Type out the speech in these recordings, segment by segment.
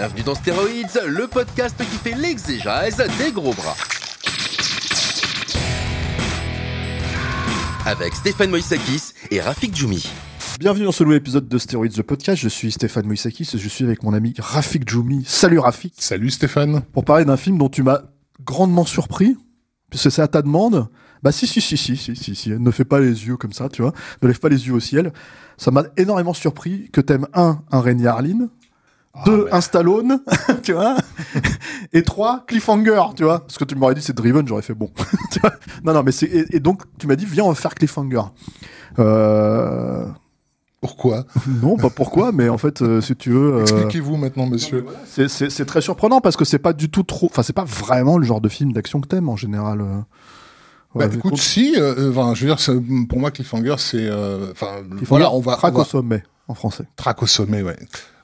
Bienvenue dans Stéroïdes, le podcast qui fait l'exégèse des gros bras. Avec Stéphane Moïsakis et Rafik Djoumi. Bienvenue dans ce nouvel épisode de Stéroïdes The Podcast. Je suis Stéphane Moïsakis et je suis avec mon ami Rafik Djoumi. Salut Rafik. Salut Stéphane. Pour parler d'un film dont tu m'as grandement surpris, puisque c'est à ta demande. Bah si, si, si, si, si, si, si. Ne fais pas les yeux comme ça, tu vois. Ne lève pas les yeux au ciel. Ça m'a énormément surpris que t'aimes un, un Rémi Harlin, deux, un Stallone, tu vois, et trois, Cliffhanger, tu vois. Parce que tu m'aurais dit c'est Driven, j'aurais fait bon. Tu vois non, non, mais c'est, et, et donc tu m'as dit viens on va faire Cliffhanger. Euh... Pourquoi? Non, pas pourquoi, mais en fait, euh, si tu veux, euh, Expliquez-vous maintenant, monsieur. c'est- très surprenant parce que c'est pas du tout trop, enfin c'est pas vraiment le genre de film d'action que t'aimes en général. euh. Bah, Ouais, écoute, écoute, si, euh, enfin, je veux dire, pour moi, Cliffhanger, c'est, enfin, voilà, on va, Traque on va- au sommet en français. traque au sommet, ouais.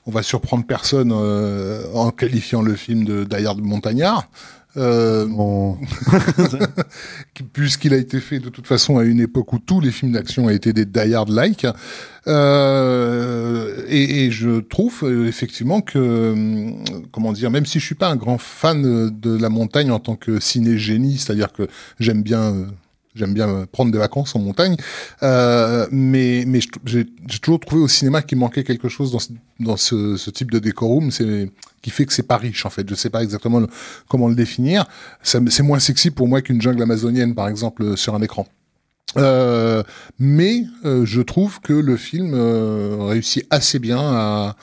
On va surprendre personne euh, en qualifiant le film de Die Hard Montagnard. Euh, Bon, puisqu'il a été fait de toute façon à une époque où tous les films d'action étaient des Die Hard-like. Euh, et, et je trouve euh, effectivement que, comment dire, même si je suis pas un grand fan de la montagne en tant que ciné-génie, c'est-à-dire que j'aime bien... J'aime bien euh, prendre des vacances en montagne, euh, mais, mais j'ai toujours trouvé au cinéma qu'il manquait quelque chose dans ce, dans ce, type de décorum, c'est qui fait que c'est pas riche en fait. Je sais pas exactement comment le définir. C'est moins sexy pour moi qu'une jungle amazonienne, par exemple, euh, sur un écran. Mais je trouve que le film réussit assez bien à,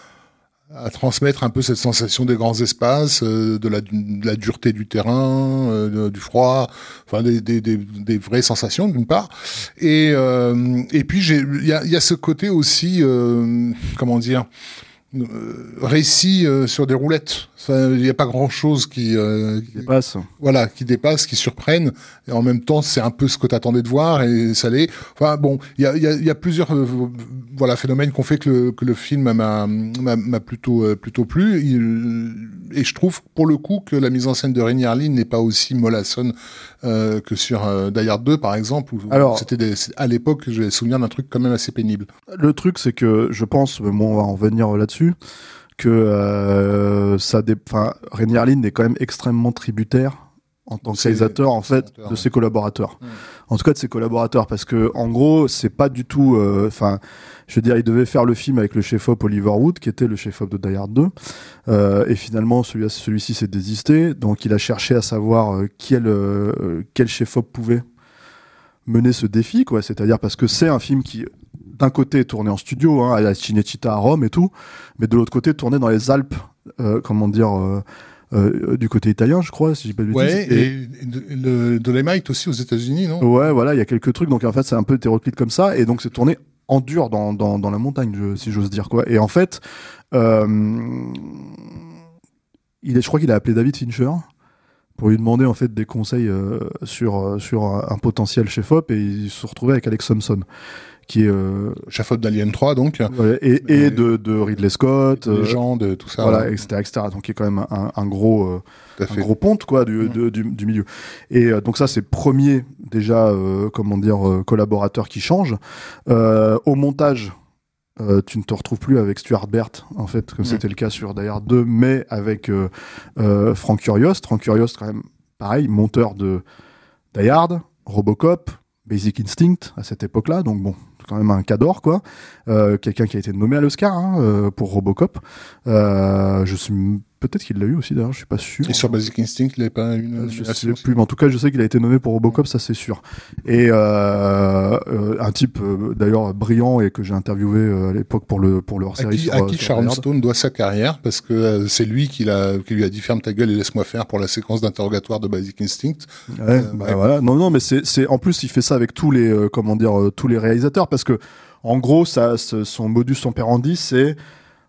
à transmettre un peu cette sensation des grands espaces, euh, de, la, de la dureté du terrain, euh, du froid, enfin des, des, des, des vraies sensations d'une part. Et, euh, et puis il y a, y a ce côté aussi, euh, comment dire, euh, récit euh, sur des roulettes. Enfin, Il n'y a pas grand chose qui, euh, qui dépasse. voilà, qui dépassent, qui surprennent, et en même temps, c'est un peu ce que t'attendais de voir, et ça l'est. Enfin, bon, il y a, il y, a, il y a plusieurs euh, voilà, phénomènes qui ont fait que le, que le film m'a plutôt, euh, plutôt plu, Il- et je trouve, pour le coup, que la mise en scène de Rémi Harlin n'est pas aussi mollassonne euh, que sur Die Hard 2, par exemple, où Alors- c'était à l'époque, j'ai souvenir d'un truc quand même assez pénible. Le truc, c'est que je pense, mais bon, on va en venir là-dessus, que euh, ça, enfin, Rémi Harlin est quand même extrêmement tributaire en tant que réalisateur, en fait, de ouais. ses collaborateurs. Mm. En tout cas, de ses collaborateurs, parce que en gros, c'est pas du tout, euh, enfin, je veux dire, il devait faire le film avec le chef-op Oliver Wood, qui était le chef-op de Die Hard 2, euh, et finalement, celui- celui-ci s'est désisté, donc il a cherché à savoir euh, quel, quel chef-op pouvait mener ce défi, quoi. C'est-à-dire parce que c'est un film qui, d'un côté, tourné en studio, hein, à la Cinecittà à Rome et tout, mais de l'autre côté, tourné dans les Alpes, euh, comment dire, euh, euh, du côté italien, je crois, si j'ai pas de bêtises. Ouais, et, de- le Dolemite aussi aux États-Unis, non? Ouais, voilà, il y a quelques trucs. Donc en fait, c'est un peu hétéroclite comme ça. Et donc c'est tourné en dur dans, dans, dans la montagne, je- si j'ose dire quoi. Et en fait, il est, je crois qu'il a appelé David Fincher pour lui demander en fait des conseils euh, sur sur un, potentiel chef op et il se retrouvait avec Alex Thompson qui est euh, Chef d'Alien 3, donc, voilà, et, et de, de Ridley Scott euh, légende, tout ça. voilà ouais, etc etc donc qui est quand même un, un gros euh, un gros ponte quoi du, de- du, du milieu. Et euh, donc ça c'est premier déjà euh, comment dire euh, collaborateur qui change. Euh, au montage euh, tu ne te retrouves plus avec Stuart Bert en fait comme Mm. c'était le cas sur Die Hard 2 mais avec euh, euh, Frank Curios. Frank Curios quand même pareil monteur de Die Hard Robocop Basic Instinct à cette époque-là. Donc bon quand même un cador quoi. Euh, quelqu'un qui a été nommé à l'Oscar hein, euh, pour Robocop. Euh, je suis peut-être qu'il l'a eu aussi d'ailleurs, je suis pas sûr. Et sur Basic Instinct, il n'avait pas une. Je sais plus, mais en tout cas, je sais qu'il a été nommé pour Robocop, ça c'est sûr. Et euh, euh, un type euh, d'ailleurs brillant et que j'ai interviewé à l'époque pour le pour le À hors-série. qui, sur, à qui Sharon. Stone doit sa carrière parce que c'est lui qui, l'a, qui lui a dit ferme ta gueule et laisse-moi faire pour la séquence d'interrogatoire de Basic Instinct. Ouais, bah ouais. voilà. Non, non, mais c'est, c'est, en plus, il fait ça avec tous les, comment dire, tous les réalisateurs, parce que, en gros, ça, son modus operandi, c'est,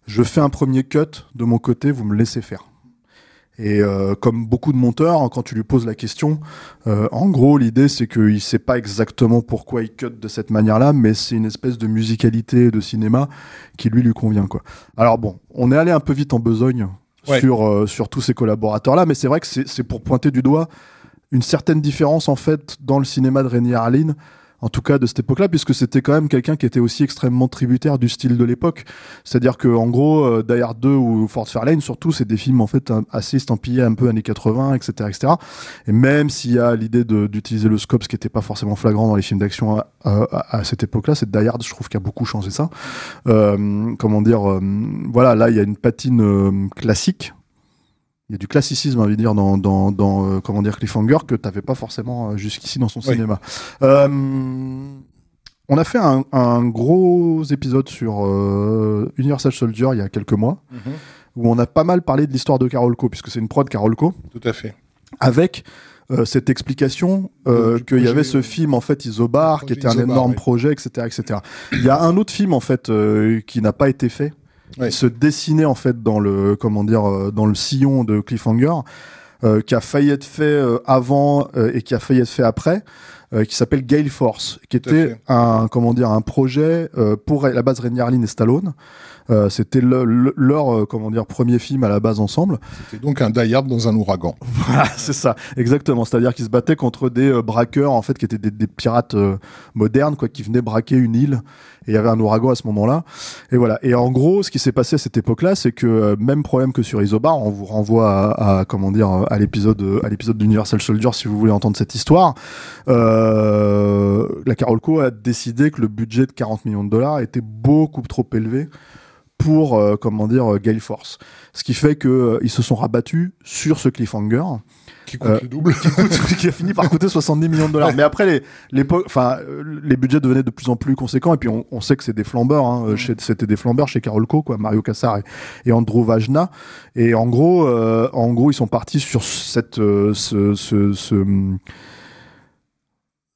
je fais un premier cut de mon côté, vous me laissez faire. Et euh, comme beaucoup de monteurs, hein, quand tu lui poses la question, euh, en gros, l'idée, c'est qu'il sait pas exactement pourquoi il cut de cette manière-là, mais c'est une espèce de musicalité de cinéma qui lui lui convient, quoi. Alors bon, on est allé un peu vite en besogne Ouais. sur euh, sur tous ces collaborateurs-là, mais c'est vrai que c'est, c'est pour pointer du doigt une certaine différence en fait dans le cinéma de Rainier Harlin, en tout cas de cette époque-là, puisque c'était quand même quelqu'un qui était aussi extrêmement tributaire du style de l'époque. C'est-à-dire que en gros, euh, Die Hard 2 ou Fort Fairlane, surtout, c'est des films en fait assez estampillés un peu années 80, etc., etc. Et même s'il y a l'idée d'utiliser le scope, ce qui n'était pas forcément flagrant dans les films d'action à cette époque-là, c'est Die Hard, je trouve, qui a beaucoup changé ça. Euh, comment dire, euh, voilà, là, il y a une patine euh, classique. Il y a du classicisme, va dire, dans, dans, dans euh, comment dire, Cliffhanger que tu n'avais pas forcément euh, jusqu'ici dans son Oui. cinéma. Euh, on a fait un, un gros épisode sur euh, Universal Soldier il y a quelques mois, où on a pas mal parlé de l'histoire de Carolco, puisque c'est une prod Carolco Tout à fait. avec euh, cette explication qu'il y avait ce film en fait Isobar qui était un Isobar, énorme projet etc etc il y a un autre film en fait qui n'a pas été fait Ouais. qui se dessinait en fait dans le comment dire euh, dans le sillon de Cliffhanger euh, qui a failli être fait euh, avant euh, et qui a failli être fait après euh, qui s'appelle Gale Force qui était un comment dire un projet euh, pour la base Harlin et Stallone Euh, c'était le- le- leur euh, comment dire premier film à la base ensemble C'était donc un Die Hard dans un ouragan. voilà, c'est ça, exactement. C'est-à-dire qu'ils se battaient contre des euh, braqueurs, en fait, qui étaient des, des pirates euh, modernes, quoi, qui venaient braquer une île. Et il y avait un ouragan à ce moment-là. Et voilà. Et en gros, ce qui s'est passé à cette époque-là, c'est que euh, même problème que sur Isobar, on vous renvoie à, à, comment dire à l'épisode à l'épisode d'Universal Soldier si vous voulez entendre cette histoire. Euh, la Carolco a décidé que le budget de 40 millions de dollars était beaucoup trop élevé pour euh, comment dire euh, Gale Force. Ce qui fait que euh, ils se sont rabattus sur ce cliffhanger Qui coûte Euh, le double. qui, coûte- qui a fini par coûter 70 millions de dollars. Mais après, les, l'époque, enfin, euh, les budgets devenaient de plus en plus conséquents. Et puis, on, on sait que c'est des flambeurs. Hein, C'était des flambeurs chez Carolco, quoi, Mario Cassar et, et Andrew Vajna. Et en gros, euh, en gros, ils sont partis sur cette, euh, ce, ce, ce,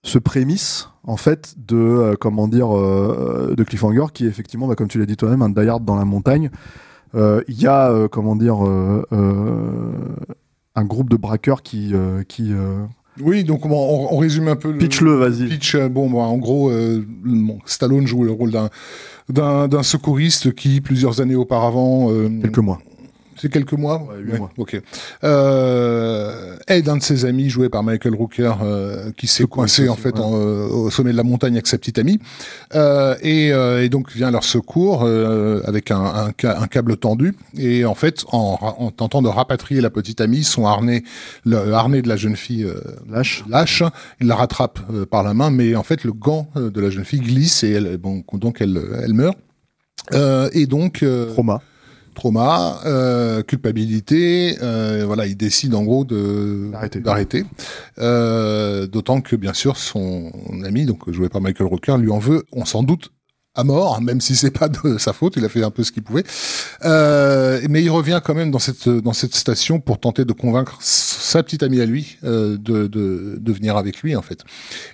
ce prémisse, en fait, de, euh, comment dire, euh, de Cliffhanger, qui est effectivement, bah, comme tu l'as dit toi-même, un Die Hard dans la montagne. Euh, Il y a, euh, comment dire, euh, un groupe de braqueurs qui, qui Oui, donc on, on- on résume un peu. le- pitch-le, vas-y. Pitch, bon, bah, en gros, euh, bon, Stallone joue le rôle d'un d'un d'un secouriste qui plusieurs années auparavant euh, Quelques mois. C'est quelques mois Ouais, huit mois. ok euh, aide un de ses amis joué par Michael Rooker euh, qui s'est coincé en fait ouais. en, euh, au sommet de la montagne avec sa petite amie euh, et, et donc vient à leur secours avec un, un, ca- un câble tendu et en fait en, tentant de rapatrier la petite amie son harnais le harnais de la jeune fille Lâche. lâche, il la rattrape par la main, mais en fait le gant de la jeune fille glisse et elle, bon, donc elle, elle meurt. Euh, et donc euh, Trauma. Trauma, euh, culpabilité, euh, voilà, il décide en gros de D'arrêter. Euh, D'autant que bien sûr son ami, donc joué par Michael Rooker, lui en veut, on s'en doute à mort, même si c'est pas de sa faute, il a fait un peu ce qu'il pouvait. Euh, mais il revient quand même dans cette dans cette station pour tenter de convaincre sa petite amie à lui euh, de, de de venir avec lui en fait.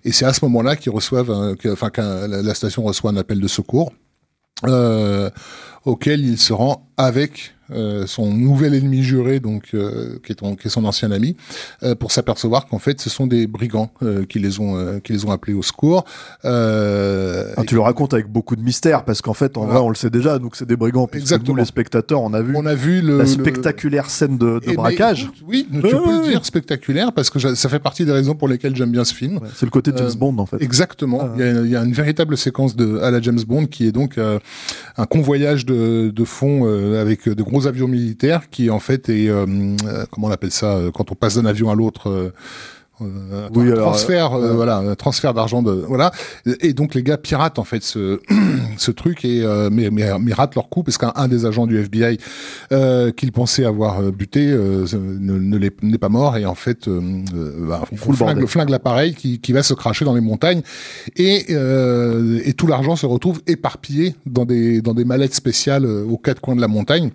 Et c'est à ce moment-là qu'ils reçoivent, enfin qu'un- la, la station reçoit un appel de secours euh, auquel il se rend avec euh, son nouvel ennemi juré, donc euh, qui, est ton- qui est son ancien ami, euh, pour s'apercevoir qu'en fait ce sont des brigands euh, qui les ont euh, qui les ont appelés au secours. Euh, Ah, tu le racontes avec beaucoup de mystère parce qu'en fait, en vrai, on le sait déjà, donc c'est des brigands. puisque Exactement. Nous, les spectateurs, on a vu on a vu le, la le- spectaculaire scène de, de Eh ben, braquage. oui, tu peux le dire spectaculaire parce que ça fait partie des raisons pour lesquelles j'aime bien ce film. Ouais, c'est le côté James Bond, en fait. Exactement. Ah. Il, y a, il y a une véritable séquence de à la James Bond qui est donc euh, un convoyage de, de fond euh, avec de gros avions militaires qui en fait est euh, euh, comment on appelle ça euh, quand on passe d'un avion à l'autre. Euh, Oui, un alors, transfert, euh, euh, voilà, un transfert d'argent de, voilà. Et donc les gars piratent en fait ce, ce truc et euh, mais, mais, mais ratent leur coup parce qu'un un des agents du FBI euh, qu'ils pensaient avoir buté euh, ne, ne l'est n'est pas mort et en fait bah, flingue, flingue l'appareil qui, qui va se cracher dans les montagnes et, euh, et tout l'argent se retrouve éparpillé dans des dans des mallettes spéciales aux quatre coins de la montagne.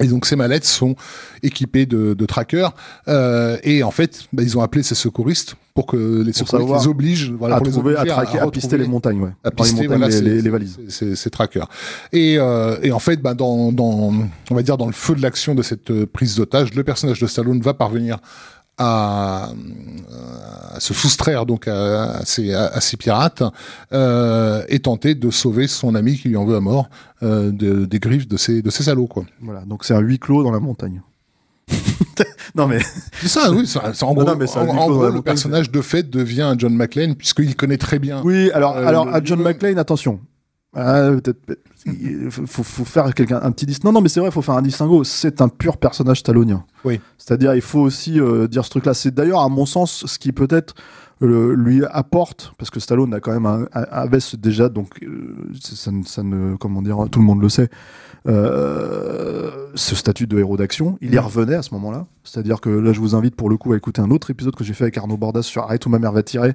Et donc ces mallettes sont équipées de, de trackers euh, et en fait bah, ils ont appelé ces secouristes pour que les Pour secouristes les obligent voilà, à pour les trouver, à obliger traquer, à, pister les montagnes, ouais. à les pister, montagnes, voilà, les, les- valises. ces- ces- ces trackers. Et, euh, et en fait, bah, dans, dans, on va dire dans le feu de l'action de cette euh, prise d'otage, le personnage de Stallone va parvenir à, à se soustraire donc à, à ces, à, à ces pirates euh, et tenter de sauver son ami qui lui en veut à mort euh, de- des griffes de ces, de ces salauds quoi. Voilà, donc c'est un huis clos dans la montagne. non mais C'est ça, oui. c'est en Non, gros, non, mais en- en gros, le personnage de fait devient un John McClane puisqu'il connaît très bien. oui, alors Euh, alors à John McClane, attention. Ah, peut-être il faut, faut- faire quelqu'un un petit dis. Non non, mais c'est vrai, il faut faire un distinguo. C'est un pur personnage stallonien. Oui. C'est-à-dire, il faut aussi euh, dire ce truc-là. C'est d'ailleurs, à mon sens, ce qui peut-être euh, lui apporte, parce que Stallone a quand même un, un- avait ce- déjà, donc euh, c'est- ça, ne- ça ne, comment dire, tout le monde le sait, euh, ce statut de héros d'action. Il y Mm. revenait à ce moment-là. C'est-à-dire que là, je vous invite pour le coup à écouter un autre épisode que j'ai fait avec Arnaud Bordas sur Arrête où ma mère va tirer,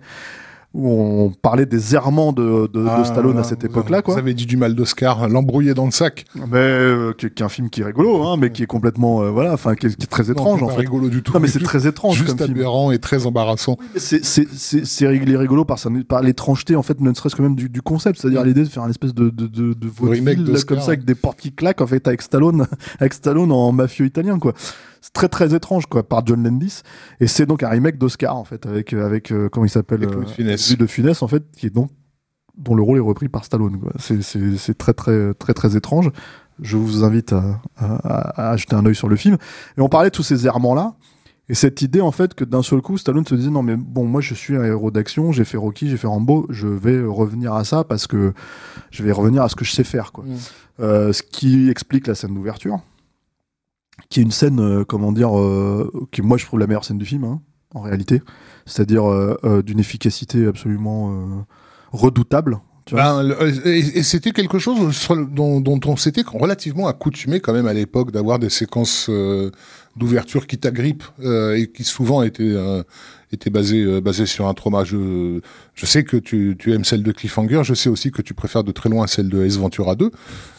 où on parlait des errements de, de, de Ah, Stallone à cette époque-là, quoi. Vous avez dit du mal d'Oscar, l'embrouiller dans le sac. Mais euh, qui, qui est un film qui est rigolo, hein, mais qui est complètement, euh, voilà, enfin, qui, est- qui est très étrange Non, en pas fait. rigolo du tout. Non, mais c'est très étrange Juste comme film. aberrant et très embarrassant. C'est c'est- est rigolo par, sa, par l'étrangeté, en fait, ne serait-ce que même du, du concept. C'est-à-dire Mm. l'idée de faire un espèce de, de, de, de remake là, d'Oscar, comme ça, avec des portes qui claquent, en fait, avec Stallone, avec Stallone en mafieux italien, quoi. C'est très très étrange, quoi, par John Landis. Et c'est donc un remake d'Oscar, en fait, avec, euh, avec euh, comment il s'appelle de Funès. De Funès, en fait, qui est donc, dont le rôle est repris par Stallone, quoi. C'est- C'est c'est très très très très étrange. Je vous invite à, à, à jeter un œil sur le film. Et on parlait de tous ces errements-là. Et cette idée, en fait, que d'un seul coup, Stallone se disait non, mais bon, moi, je suis un héros d'action, j'ai fait Rocky, j'ai fait Rambo, je vais revenir à ça parce que je vais revenir à ce que je sais faire, quoi. Mm. Euh, ce qui explique la scène d'ouverture, qui est une scène, euh, comment dire, euh, qui, moi, je trouve la meilleure scène du film, hein, en réalité. C'est-à-dire euh, d'une efficacité absolument redoutable. Ben, et, c'était quelque chose dont, on s'était relativement accoutumé quand même à l'époque d'avoir des séquences d'ouverture qui t'agrippent et qui souvent étaient étaient basées euh, basées sur un trauma. Je, je sais que tu, tu aimes celle de Cliffhanger. Je sais aussi que tu préfères de très loin celle de Ace Ventura 2,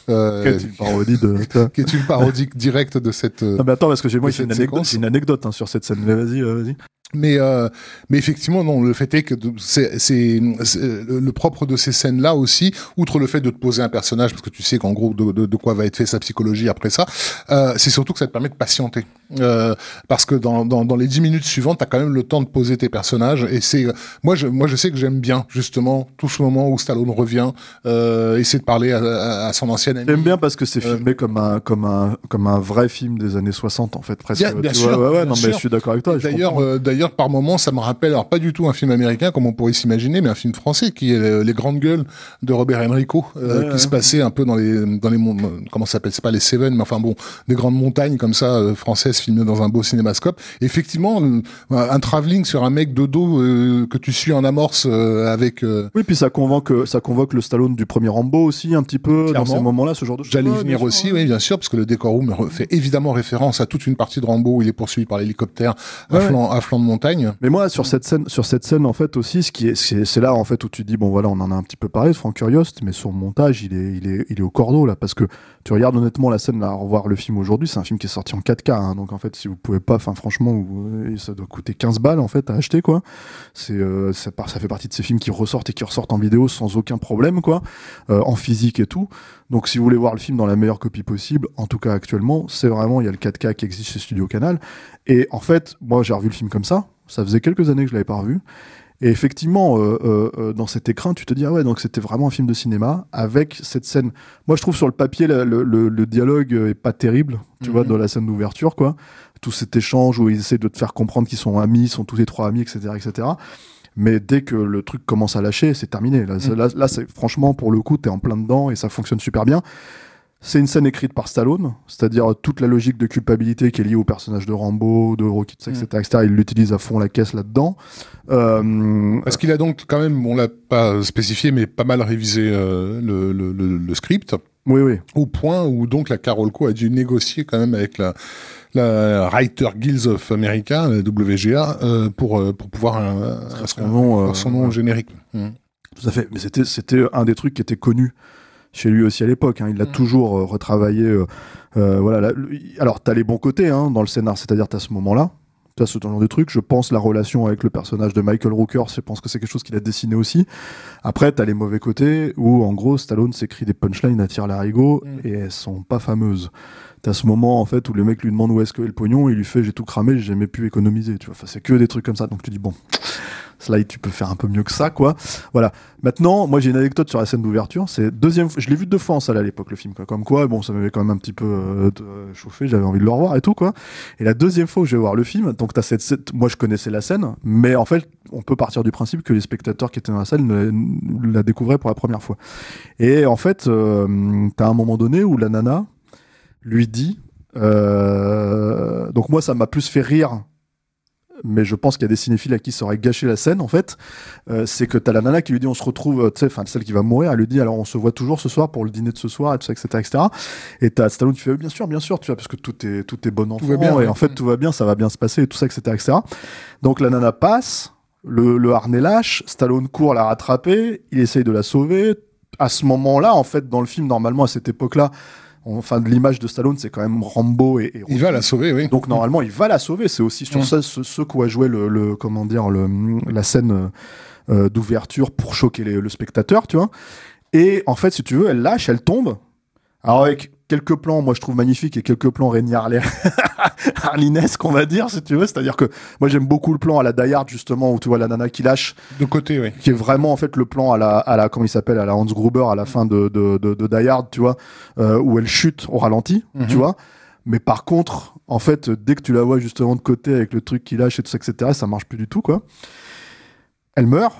euh, Qui est une parodie de. qui est une parodie directe de cette. euh, Non, mais attends, parce que j'ai moi j'ai une une anecdote hein, sur cette scène. Mais vas-y, euh, vas-y. Mais euh, mais effectivement non le fait est que c'est le, propre de ces scènes là aussi outre le fait de te poser un personnage parce que tu sais qu'en gros de, de, de quoi va être fait sa psychologie après ça euh, c'est surtout que ça te permet de patienter euh, parce que dans, dans dans les dix minutes suivantes t'as quand même le temps de poser tes personnages et c'est moi je moi je sais que j'aime bien justement tout ce moment où Stallone revient euh, essayer de parler à, à, à son ancienne amie J'aime bien parce que c'est Euh, filmé comme un comme un comme un vrai film des années 60 en fait presque. Bien- bien tu sûr, vois, ouais, ouais, bien non sûr. mais je suis d'accord avec toi. D'ailleurs, par moments, ça me rappelle, alors pas du tout un film américain comme on pourrait s'imaginer, mais un film français qui est euh, Les Grandes Gueules de Robert Enrico, euh, Ouais, qui ouais. se passait un peu dans les dans les comment ça s'appelle, c'est pas les Seven, mais enfin bon, des grandes montagnes comme ça euh, françaises filmées dans un beau cinémascope. Effectivement, un travelling sur un mec de dos euh, que tu suis en amorce euh, avec. euh, Oui, puis ça convoque ça convoque le Stallone du premier Rambo aussi un petit peu dans Clairement. ces moments-là, ce genre de choses. J'allais y venir bien aussi, sûr, ouais. oui, bien sûr, parce que le décor room fait évidemment référence à toute une partie de Rambo où il est poursuivi par l'hélicoptère à, Ouais. flanc, à flanc montagne. Mais moi, sur cette scène, sur cette scène, en fait, aussi, ce qui est, c'est, là, en fait, où tu dis, bon, voilà, on en a un petit peu parlé de Frank Curiost, mais son montage, il est, il est, il est au cordeau, là, parce que tu regardes honnêtement la scène, là, revoir le film aujourd'hui, c'est un film qui est sorti en 4K, hein, donc, en fait, si vous pouvez pas, enfin, franchement, euh, ça doit coûter 15 balles, en fait, à acheter, quoi. Euh, ça fait partie de ces films qui ressortent et qui ressortent en vidéo sans aucun problème, quoi, euh, en physique et tout. Donc, si vous voulez voir le film dans la meilleure copie possible, en tout cas, actuellement, c'est vraiment, il y a le 4K qui existe chez Studio Canal. Et en fait, moi, j'ai revu le film comme ça. Ça faisait quelques années que je l'avais pas revu. Et effectivement, euh, euh, euh, dans cet écran, tu te dis ah ouais, donc c'était vraiment un film de cinéma avec cette scène. Moi, je trouve sur le papier la- le, le- le dialogue est pas terrible. Tu Mhm. vois, dans la scène d'ouverture, quoi. Tout cet échange où ils essaient de te faire comprendre qu'ils sont amis, ils sont tous les trois amis, etc., etc. Mais dès que le truc commence à lâcher, c'est terminé. Là, Mhm. là, là, c'est franchement pour le coup, t'es en plein dedans et ça fonctionne super bien. C'est une scène écrite par Stallone, c'est-à-dire toute la logique de culpabilité qui est liée au personnage de Rambo, de Rocky, etc., etc. Il l'utilise à fond la caisse là-dedans. Euh, Parce qu'il a donc quand même, on l'a pas spécifié, mais pas mal révisé euh, le, le, le, le script, oui, oui. au point où donc la Carolco a dû négocier quand même avec la, la Writer Guilds of America, la WGA, euh, pour, euh, pour pouvoir euh, Faire son nom, euh, son nom générique. Mm. Tout à fait. Mais c'était, c'était un des trucs qui était connu chez lui aussi à l'époque. hein. Il l'a Mm. toujours euh, retravaillé. euh, euh, voilà. là, alors, t'as les bons côtés hein, dans le scénar, c'est-à-dire t'as ce moment-là. T'as ce genre de truc. Je pense la relation avec le personnage de Michael Rooker, je pense que c'est quelque chose qu'il a dessiné aussi. Après, t'as les mauvais côtés où, en gros, Stallone s'écrit des punchlines à tir larigot Mm. et elles sont pas fameuses. T'as ce moment en fait où le mec lui demande où est-ce que est le pognon, il lui fait j'ai tout cramé, j'ai jamais pu économiser. Tu vois, enfin, c'est que des trucs comme ça. Donc tu dis bon, Slide, tu peux faire un peu mieux que ça, quoi. Voilà. Maintenant, moi j'ai une anecdote sur la scène d'ouverture. C'est deuxième, je l'ai vu deux fois en salle à l'époque le film, quoi. Comme quoi, bon, ça m'avait quand même un petit peu euh, euh, chauffé. J'avais envie de le revoir et tout, quoi. Et la deuxième fois où je vais voir le film, donc t'as cette, cette- moi je connaissais la scène, mais en fait, on peut partir du principe que les spectateurs qui étaient dans la salle ne la découvraient pour la première fois. Et en fait, euh, t'as un moment donné où la nana lui dit, euh, donc moi ça m'a plus fait rire mais je pense qu'il y a des cinéphiles à qui ça aurait gâché la scène en fait, euh, c'est que t'as la nana qui lui dit on se retrouve, euh, tu sais, enfin celle qui va mourir, elle lui dit alors on se voit toujours ce soir pour le dîner de ce soir, et tout ça, etc., etc. Et t'as Stallone qui fait bien sûr, bien sûr, tu vois, parce que tout est tout est bon enfant, va bien, et ouais. en fait tout va bien, ça va bien se passer, et tout ça, etc., etc. Donc la nana passe, le, le harnais lâche, Stallone court la rattraper, il essaye de la sauver. À ce moment-là, en fait, dans le film, normalement à cette époque-là, enfin l'image de Stallone, c'est quand même Rambo et, et Il va la sauver, oui. donc normalement, il va la sauver. C'est aussi sur Mm. ça ce, ce quoi jouer le, le comment dire le, la scène euh, d'ouverture pour choquer les- le spectateur, tu vois. Et en fait, si tu veux, elle lâche, elle tombe. Alors avec quelques plans, moi je trouve magnifiques et quelques plans Harley- Harlinesque, on va dire, si tu veux. C'est-à-dire que moi j'aime beaucoup le plan à la Die Hard justement où tu vois la nana qui lâche De côté, oui. qui est vraiment en fait le plan à la, à la comment il s'appelle à la Hans Gruber à la fin de de, de, de Die Hard, tu vois, euh, où elle chute au ralenti, Mhm. tu vois. Mais par contre, en fait, dès que tu la vois justement de côté avec le truc qui lâche et tout ça, etc., ça marche plus du tout, quoi. Elle meurt.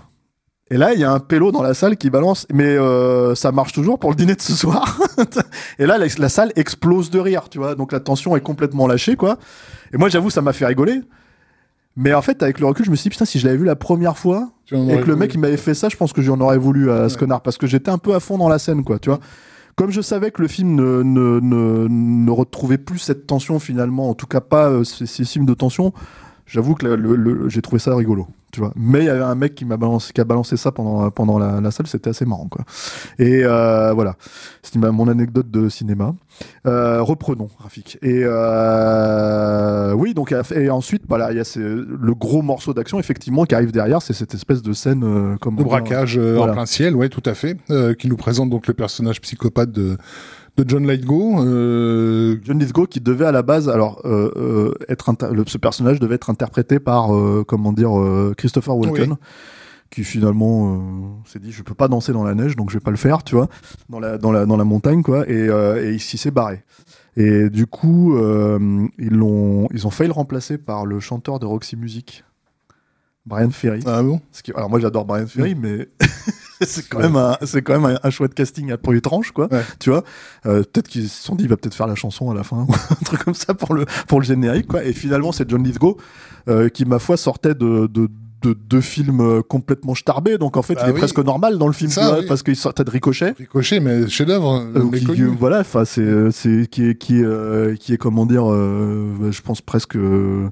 Et là, il y a un pélo dans la salle qui balance, mais euh, ça marche toujours pour le dîner de ce soir. et là, la, la salle explose de rire, tu vois. Donc la tension est complètement lâchée, quoi. Et moi, j'avoue, ça m'a fait rigoler. Mais en fait, avec le recul, je me suis dit, putain, si je l'avais vu la première fois, et que le mec il m'avait fait ça, je pense que j'en aurais voulu à ce Ouais. connard parce que j'étais un peu à fond dans la scène, quoi, tu vois. Comme je savais que le film ne, ne, ne, ne retrouvait plus cette tension finalement, en tout cas pas euh, ces, ces films de tension, j'avoue que le- le- le- j'ai trouvé ça rigolo, tu vois. Mais il y avait un mec qui m'a balancé, qui a balancé ça pendant, pendant la, la salle, c'était assez marrant, quoi. Et euh, voilà, c'était ma- mon anecdote de cinéma. Euh, reprenons, Rafik. Et euh, oui, donc et ensuite, voilà, il y a ces- le gros morceau d'action effectivement qui arrive derrière, c'est cette espèce de scène comme De braquage Voilà. en plein ciel, ouais, tout à fait, qui nous présente donc le personnage psychopathe de, de John Lightgo. Euh, John Lithgow qui devait à la base, alors euh, euh, être le- ce personnage devait être interprété par euh, comment dire Christopher Walken. Oui. qui finalement s'est dit je peux pas danser dans la neige donc je vais pas le faire tu vois dans la dans la dans la montagne quoi et, et il s'y s'est barré et du coup ils l'ont ils ont failli le remplacer par le chanteur de Roxy Music Brian Ferry ah bon? Parce que- alors moi j'adore Brian Ferry, mais c'est quand même un, c'est quand même un, un chouette casting à pour étrange quoi. Ouais. Tu vois, Euh, peut-être qu'ils se sont dit il va peut-être faire la chanson à la fin ou un truc comme ça pour le pour le générique quoi. Et finalement c'est John Lithgow euh, qui ma foi sortait de de de deux films euh, complètement starbés donc en fait Ah il est oui. presque normal dans le film C'est tu ça, vois, oui. parce qu'il sortait de Ricochet Ricochet, mais qui, connu. euh, voilà enfin c'est euh, c'est qui est qui est euh, qui est comment dire euh, je pense presque euh,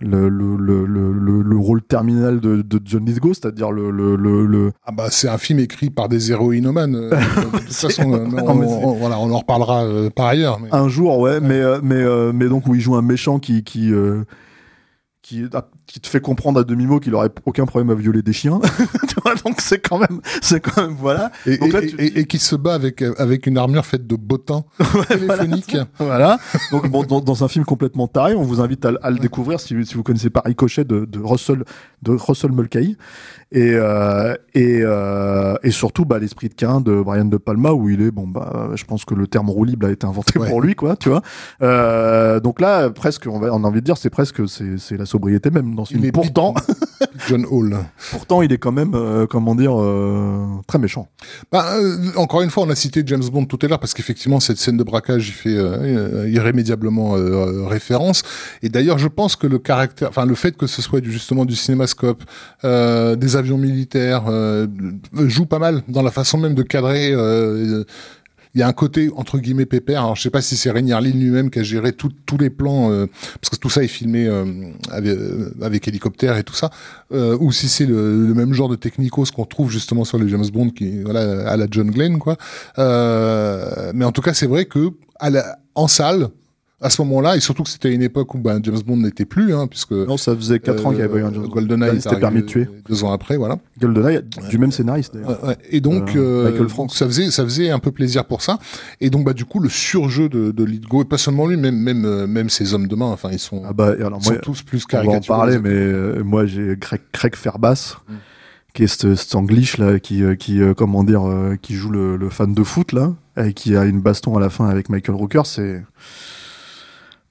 le, le, le, le, le- le rôle terminal de, de John Lithgow, c'est-à-dire le, le, Ah bah c'est un film écrit par des héroïnomanes. euh, de toute façon, euh, on, voilà, on en reparlera euh, par ailleurs. Mais... un jour, ouais, mais mais mais donc où il joue un méchant qui qui qui, qui te fait comprendre à demi mot qu'il aurait aucun problème à violer des chiens. donc c'est quand même c'est quand même voilà. Et, Donc là, et- tu- et- et qui se bat avec, euh, avec une armure faite de bottins téléphoniques. Voilà. Donc bon, dans, dans un film complètement taré, on vous invite à, à le découvrir si, si vous connaissez pas Ricochet de, de Russell de Russell Mulcahy et euh, et, euh, et surtout bah, l'esprit de Cain de Brian de Palma où il est bon bah je pense que le terme roue libre a été inventé Ouais. pour lui quoi tu vois. Euh, donc là presque on, va, on a envie de dire c'est presque c'est c'est la sobriété même dans ce Il film. est Pourtant, John Hall. pourtant, il est quand même, euh, comment dire, euh, très méchant. Bah, euh, encore une fois, on a cité James Bond tout à l'heure parce qu'effectivement, cette scène de braquage, il fait euh, euh, irrémédiablement euh, référence. Et d'ailleurs, je pense que le caractère, enfin, le fait que ce soit du, justement du cinémascope, euh, des avions militaires, euh, joue pas mal dans la façon même de cadrer. Il y a un côté entre guillemets pépère. Alors je sais pas si c'est Rainier lui-même qui a géré tout- tous les plans euh, parce que tout ça est filmé euh, avec, euh, avec hélicoptère et tout ça, euh, ou si c'est le, le même genre de technicos qu'on trouve justement sur les James Bond qui voilà à la John Glenn quoi. Euh, mais en tout cas c'est vrai que à la, en salle à ce moment-là et surtout que c'était une époque où ben, James Bond n'était plus hein, puisque Non, ça faisait 4 ans qu'il y avait eu un James Bond. GoldenEye s'était permis de tuer. deux ans après voilà. GoldenEye, du même scénariste d'ailleurs. Ouais, ouais. Et donc, Euh, euh, Michael donc Franks. ça faisait, ça faisait un peu plaisir pour ça. Et donc, bah, du coup, le surjeu de, de Lidgo, et pas seulement lui, même, même, euh, même ses hommes de main, enfin, ils sont, Ah bah, alors ils sont moi, tous plus on va en caricaturaux. parler, mais euh, moi j'ai Craig, Craig Fairbass, Mm. qui est ce, cet Anglish là, qui, euh, qui euh, comment dire, euh, qui joue le, le fan de foot là, et qui a une baston à la fin avec Michael Rooker, c'est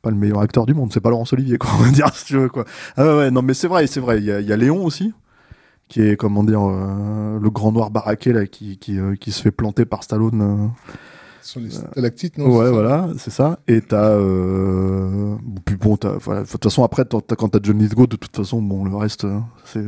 pas le meilleur acteur du monde, c'est pas Laurence Olivier quoi, on va dire si tu veux quoi. Ah ouais, non mais c'est vrai, c'est vrai. Il y a, il y a Léon aussi, qui est comment dire, euh, le grand noir baraqué là, qui qui, euh, qui se fait planter par Stallone. euh, Sur les stalactites, non? ouais, voilà, c'est ça. Et t'as. Euh... Puis bon. Voilà. De toute façon, après, quand t'as John Lithgow, de toute façon, bon, le reste, c'est.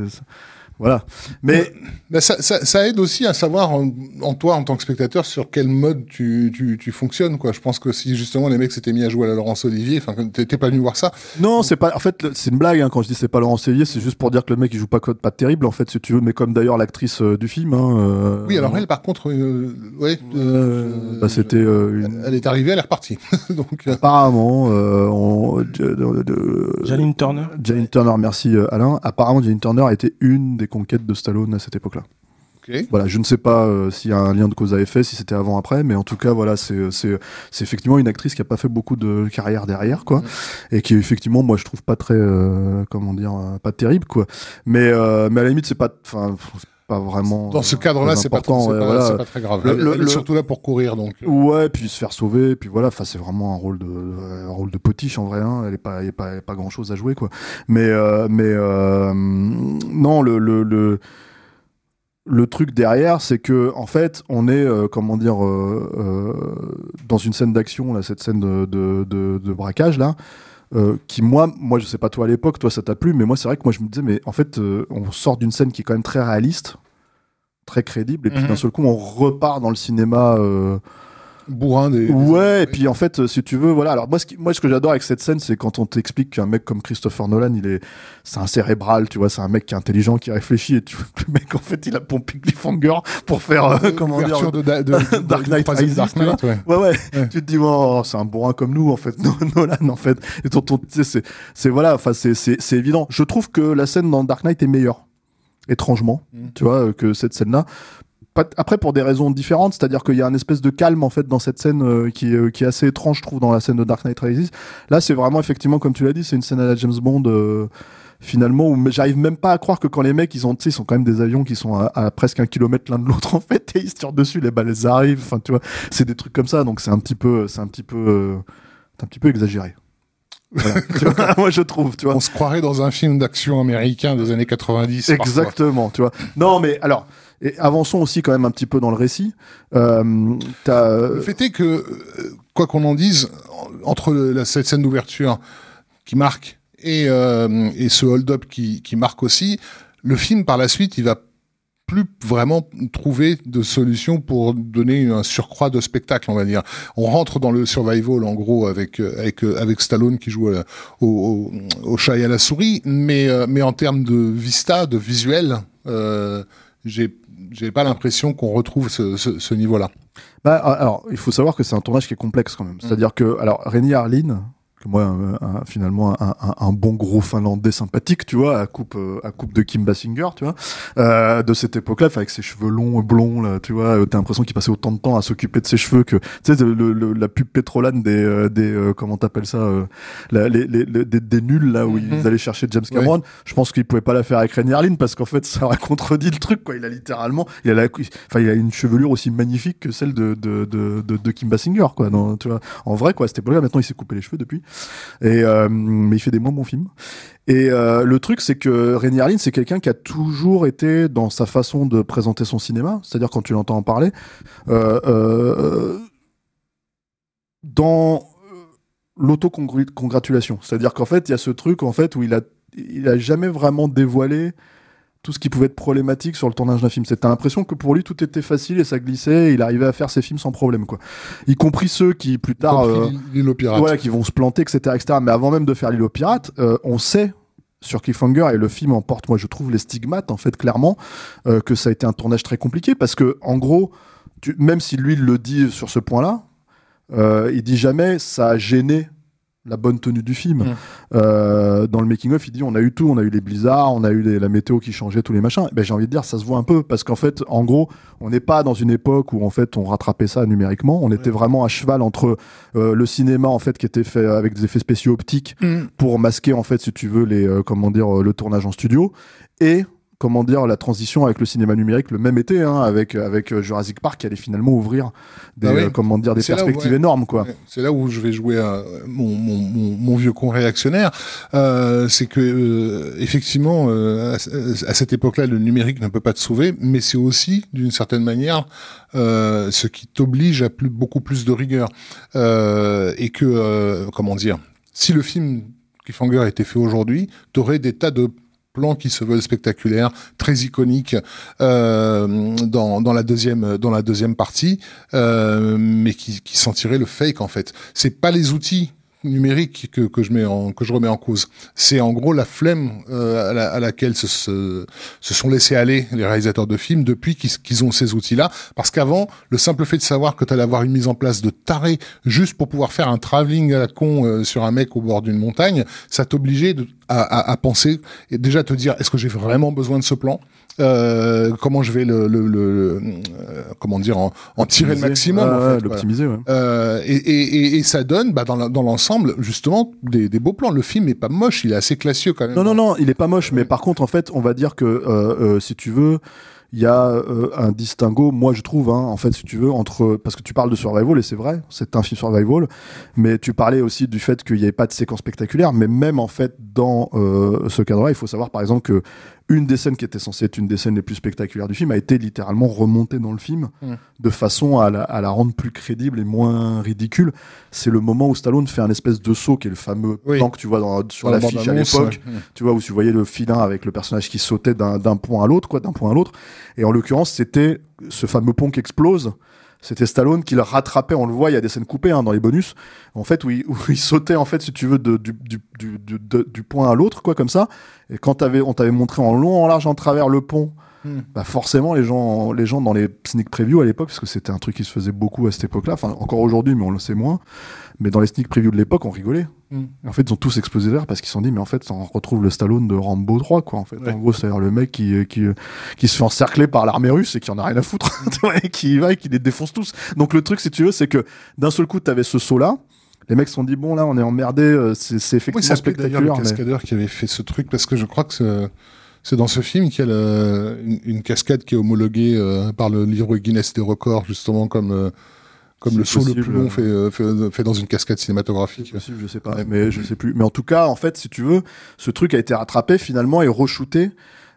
Voilà. Mais. Mais ça, ça, ça aide aussi à savoir en, en toi, en tant que spectateur, sur quel mode tu, tu, tu fonctionnes, quoi. Je pense que si justement les mecs s'étaient mis à jouer à la Laurence Olivier, enfin, t'étais pas venu voir ça. Non, c'est pas. En fait, c'est une blague, hein, quand je dis c'est pas Laurent Olivier, c'est juste pour dire que le mec, il joue pas, pas terrible, en fait, si tu veux, mais comme d'ailleurs l'actrice euh, du film. Hein, euh, Oui, alors elle, par contre, euh, ouais, euh, euh, bah, c'était euh, une. elle est arrivée, elle est repartie. Donc, euh, Apparemment, euh, on- Janine Turner. Jane Turner, merci euh, Alain. Apparemment, Jane Turner a été une des conquêtes de Stallone à cette époque-là. Voilà, je ne sais pas euh, s'il y a un lien de cause à effet, si c'était avant après, mais en tout cas, voilà, c'est effectivement une actrice qui a pas fait beaucoup de carrière derrière, quoi, et qui effectivement, moi, je trouve pas très, euh, comment dire, euh, pas terrible, quoi. Mais euh, mais à la limite, c'est pas, enfin, pas vraiment. Dans ce euh, cadre-là, c'est pas, important, c'est ouais, pas, voilà. c'est pas très grave. Le- Elle- le- elle est le- surtout là pour courir, donc. Ouais, puis se faire sauver, puis voilà. Enfin, c'est vraiment un rôle de un rôle de potiche en vrai. Hein. Elle est pas, il y a pas, pas grand chose à jouer quoi. Mais euh, mais euh, non, le le le le truc derrière, c'est que en fait, on est euh, comment dire euh, euh, dans une scène d'action là, cette scène de de, de, de braquage là. Euh, qui moi, moi je sais pas toi à l'époque, toi ça t'a plu, mais moi c'est vrai que moi je me disais mais en fait euh, on sort d'une scène qui est quand même très réaliste, très crédible, et puis Mhm. d'un seul coup on repart dans le cinéma euh, Bourrin des. Ouais, et puis en fait, euh, si tu veux, voilà. Alors moi, ce, qui- moi, ce que j'adore avec cette scène, c'est quand on t'explique qu'un mec comme Christopher Nolan, il est, c'est un cérébral, tu vois, c'est un mec qui est intelligent, qui réfléchit, et tu vois, que le mec, en fait, il a pompé Cliffhanger pour faire, euh, comment dire, de, de, de- Dark Knight Rises, Dark. Knight, ouais. Ouais, ouais. Ouais. Tu te dis, oh, c'est un bourrin comme nous, en fait. Nolan, en fait. Et ton, ton- tu sais, c'est, c'est, voilà, enfin, c'est, c'est, c'est évident. Je trouve que la scène dans Dark Knight est meilleure. Étrangement. Mm. Tu vois, euh, que cette scène-là. Après, pour des raisons différentes, c'est-à-dire qu'il y a un espèce de calme, en fait, dans cette scène euh, qui, est, euh, qui est assez étrange, je trouve, dans la scène de Dark Knight Rises. Là, c'est vraiment, effectivement, comme tu l'as dit, c'est une scène à la James Bond, euh, finalement, où j'arrive même pas à croire que quand les mecs, ils ont, ils sont quand même des avions qui sont à, à presque un kilomètre l'un de l'autre, en fait, et ils se tirent dessus, les balles elles arrivent, enfin, tu vois, c'est des trucs comme ça, donc c'est un petit peu, c'est un petit peu, c'est un petit peu exagéré. Voilà, tu vois, moi je trouve, tu vois. On se croirait dans un film d'action américain des années 90. parfois. Exactement, tu vois. Non, mais alors, et avançons aussi quand même un petit peu dans le récit. Euh, t'as, Le fait est que, euh, quoi qu'on en dise, en- entre cette scène d'ouverture qui marque et, euh, ce hold-up qui, marque aussi, le film par la suite, il va plus vraiment trouver de solution pour donner un surcroît de spectacle, on va dire. On rentre dans le survival, en gros, avec euh, avec euh, Stallone qui joue euh, au, au, chat et à la souris, mais euh, mais en termes de vista, de visuel, euh, j'ai j'ai pas l'impression qu'on retrouve ce, ce, ce niveau-là. bah, alors, il faut savoir que c'est un tournage qui est complexe quand même. C'est-à-dire que, alors, Rémi Harlin, moi, euh, un- finalement, un, un- un bon gros finlandais sympathique, tu vois, à coupe, euh, à coupe de Kim Basinger, tu vois, euh, de cette époque-là, enfin, avec ses cheveux longs, blonds, là, tu vois, euh, t'as l'impression qu'il passait autant de temps à s'occuper de ses cheveux que, tu sais, le, le- la pub pétrolane des, euh, des, euh, comment t'appelles ça, euh, la- les, les, les- des, des nuls, là, où Mhm. ils allaient chercher James Cameron. Je pense qu'il pouvait pas la faire avec Rémi Harlin parce qu'en fait, ça aurait contredit le truc, quoi. Il a littéralement, il a la, enfin, il a une chevelure aussi magnifique que celle de, de, de, de, de Kim Basinger, quoi. dans- tu vois, en vrai, quoi, à cette époque-là, maintenant, il s'est coupé les cheveux depuis. Et euh, mais il fait des moins bons films. Et euh, le truc, c'est que Rémi Harlin, c'est quelqu'un qui a toujours été dans sa façon de présenter son cinéma, c'est-à-dire quand tu l'entends en parler, euh, euh, dans l'autocongratulation. C'est-à-dire qu'en fait, il y a ce truc en fait où il a, il a jamais vraiment dévoilé tout ce qui pouvait être problématique sur le tournage d'un film. C'était l'impression que pour lui tout était facile et ça glissait. Et il arrivait à faire ses films sans problème, quoi. Y compris ceux qui plus tard, euh, L'île aux pirates. voilà, qui vont se planter, etc., etc. Mais avant même de faire l'île aux pirates, euh, on sait sur Cliffhanger et le film emporte, moi je trouve les stigmates en fait clairement euh, que ça a été un tournage très compliqué parce que en gros, tu, même si lui il le dit sur ce point-là, il dit jamais ça a gêné la bonne tenue du film. Mm. Euh, dans le making of, il dit on a eu tout, on a eu les blizzards, on a eu les- la météo qui changeait, tous les machins. Ben j'ai envie de dire ça se voit un peu parce qu'en fait, en gros, on n'est pas dans une époque où en fait on rattrapait ça numériquement. On était vraiment à cheval entre euh, le cinéma en fait qui était fait avec des effets spéciaux optiques pour masquer en fait si tu veux les euh, comment dire le tournage en studio et comment dire la transition avec le cinéma numérique le même été hein, avec avec euh, Jurassic Park qui allait finalement ouvrir des Ah oui. euh, comment dire des où, perspectives ouais. énormes quoi. C'est là où je vais jouer à mon, mon, mon, mon vieux con réactionnaire. Euh, c'est que euh, effectivement, euh, à, à cette époque-là, le numérique ne peut pas te sauver, mais c'est aussi, d'une certaine manière, euh, ce qui t'oblige à plus, beaucoup plus de rigueur. Euh, et que, euh, comment dire, si le film Cliffhanger a été fait aujourd'hui, t'aurais des tas de qui se veulent spectaculaires, très iconiques euh, dans, dans la deuxième dans la deuxième partie, euh, mais qui, qui sentiraient le fake en fait. C'est pas les outils numériques que, que je mets en que je remets en cause. C'est en gros la flemme euh, à, la- à laquelle se, se, se sont laissés aller les réalisateurs de films depuis qu'ils qu'ils ont ces outils-là. Parce qu'avant, le simple fait de savoir que tu allais avoir une mise en place de taré juste pour pouvoir faire un travelling à la con euh, sur un mec au bord d'une montagne, ça t'obligeait à, à, à penser et déjà te dire est-ce que j'ai vraiment besoin de ce plan? Euh, comment je vais le, le, le- le- euh, comment dire en, en tirer le maximum Ouais, en fait, l'optimiser ouais. Euh, et, et, et, et ça donne bah, dans l'ensemble justement des, des beaux plans. Le film est pas moche, il est assez classieux quand même. Non, non, non, il est pas moche, mais par contre, en fait, on va dire que, euh, euh, si tu veux, il y a euh, un distinguo, moi je trouve, hein, en fait, si tu veux, entre. Parce que tu parles de survival, et c'est vrai, c'est un film survival, mais tu parlais aussi du fait qu'il n'y avait pas de séquence spectaculaire, mais même en fait, dans euh, ce cadre-là, il faut savoir par exemple que une des scènes qui était censée être une des scènes les plus spectaculaires du film a été littéralement remontée dans le film Mm. de façon à la, à la rendre plus crédible et moins ridicule. C'est le moment où Stallone fait un espèce de saut qui est le fameux Oui. plan que tu vois dans, sur l'affiche à l'époque ouais. tu vois, où tu voyais le filin avec le personnage qui sautait d'un d'un point à l'autre, quoi, d'un point à l'autre. Et en l'occurrence, c'était ce fameux pont qui explose. C'était Stallone qui le rattrapait, on le voit, il y a des scènes coupées hein, dans les bonus, en fait, où il, sautait, en fait, si tu veux, du, du, du, du, point à l'autre, quoi, comme ça. Et quand on t'avait montré en long, en large, en travers le pont, Hmm. bah forcément, les gens, les gens dans les sneak previews à l'époque, parce que c'était un truc qui se faisait beaucoup à cette époque-là, enfin, encore aujourd'hui, mais on le sait moins, mais dans les sneak previews de l'époque, on rigolait. Hmm. En fait, ils ont tous explosé rire parce qu'ils se sont dit, mais en fait, on retrouve le Stallone de Rambo 3, quoi. En fait, Ouais. en gros, c'est-à-dire le mec qui, qui, qui se fait encercler par l'armée russe et qui en a rien à foutre, vois, et qui y va et qui les défonce tous. Donc, le truc, si tu veux, c'est que d'un seul coup, t'avais ce saut-là. Les mecs se sont dit, bon, là, on est emmerdé, euh, c'est c'est Oui, effectivement ça le spectaculaire. mais- cascadeur qui avait fait ce truc? Parce que je crois que c'est- dans ce film qu'il y a le- une, une cascade qui est homologuée euh, par le livre Guinness des records justement comme euh, comme le saut le plus long euh. fait, euh, fait, fait dans une cascade cinématographique. possible, je sais pas, Ouais. mais je sais plus. Mais en tout cas, en fait, si tu veux, ce truc a été rattrapé finalement et re-shooté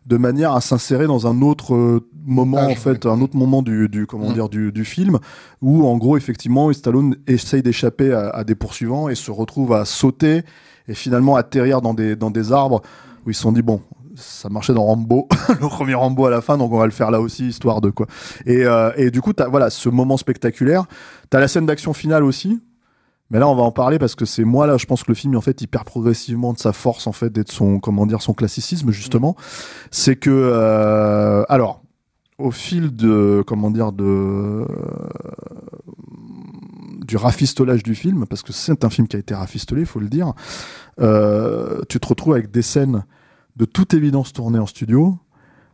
de manière à s'insérer dans un autre euh, moment, Montage, en fait, un autre moment du, du comment Mm. dire, du, du film, où en gros, effectivement, Stallone essaye d'échapper à, à des poursuivants et se retrouve à sauter et finalement atterrir dans des, dans des arbres où ils se sont dit, bon, ça marchait dans Rambo, le premier Rambo à la fin, donc on va le faire là aussi, histoire de quoi. Et, euh, et du coup, t'as voilà ce moment spectaculaire. T'as la scène d'action finale aussi. Mais là, on va en parler parce que c'est moi là, je pense que le film en fait, il perd progressivement de sa force en fait, d'être son comment dire, son classicisme justement. C'est que euh, alors au fil de comment dire de du rafistolage du film, parce que c'est un film qui a été rafistolé, faut le dire. euh, tu te retrouves avec des scènes de toute évidence tournées en studio,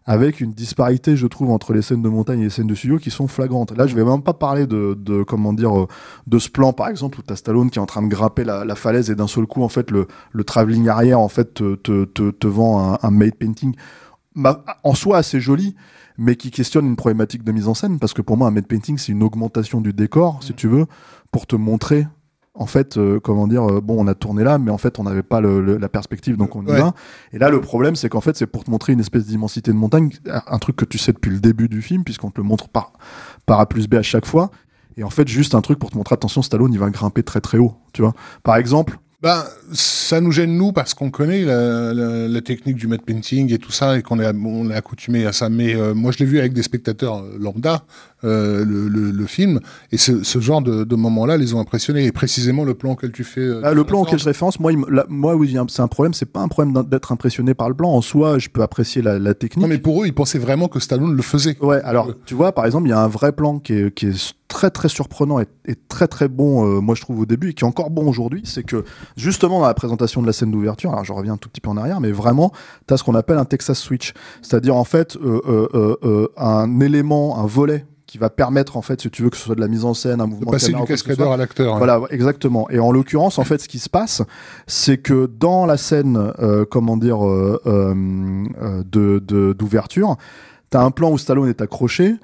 avec une disparité, je trouve, entre les scènes de montagne et les scènes de studio qui sont flagrantes. Là, je vais même pas parler de, de comment dire, euh, de ce plan, par exemple, où t'as Stallone qui est en train de grimper la, la falaise et d'un seul coup, en fait, le, le travelling arrière, en fait, te, te, te, te vend un, un made painting ma- en soi assez joli, mais qui questionne une problématique de mise en scène, parce que pour moi, un made painting, c'est une augmentation du décor, si tu veux, pour te montrer en fait, euh, comment dire, euh, bon, on a tourné là, mais en fait, on n'avait pas le- le- la perspective, donc on y Ouais. va. Et là, le problème, c'est qu'en fait, c'est pour te montrer une espèce d'immensité de montagne, un truc que tu sais depuis le début du film, puisqu'on te le montre par, par A plus B à chaque fois. Et en fait, juste un truc pour te montrer, attention, Stallone, il va grimper très très haut, tu vois. Par exemple, Ben, ça nous gêne nous parce qu'on connaît la, la- la technique du matte painting et tout ça et qu'on est, on est accoutumé à ça. Mais euh, moi, je l'ai vu avec des spectateurs euh, lambda, euh, le, le- le film, et ce, ce genre de, de moments-là les ont impressionnés. Et précisément le plan auquel tu fais. euh, tu le plan auquel je référence, moi, il me- là, moi oui, c'est un problème. C'est pas un problème d'être impressionné par le plan. En soi, je peux apprécier la, la technique. Non, mais pour eux, ils pensaient vraiment que Stallone le faisait. Ouais, alors tu vois, par exemple, il y a un vrai plan qui est, qui est très très surprenant et, et très très bon, euh, moi je trouve au début, et qui est encore bon aujourd'hui, c'est que justement dans la présentation de la scène d'ouverture, alors je reviens un tout petit peu en arrière, mais vraiment, tu as ce qu'on appelle un Texas Switch, c'est-à-dire en fait euh, euh, un élément, un volet qui va permettre en fait, si tu veux, que ce soit de la mise en scène, un De mouvement de passer caméra du cascadeur à l'acteur. hein. Voilà, exactement. Et en l'occurrence, en fait, ce qui se passe, c'est que dans la scène, euh, comment dire, euh, euh, euh, de de- d'ouverture, t'as un plan où Stallone est accroché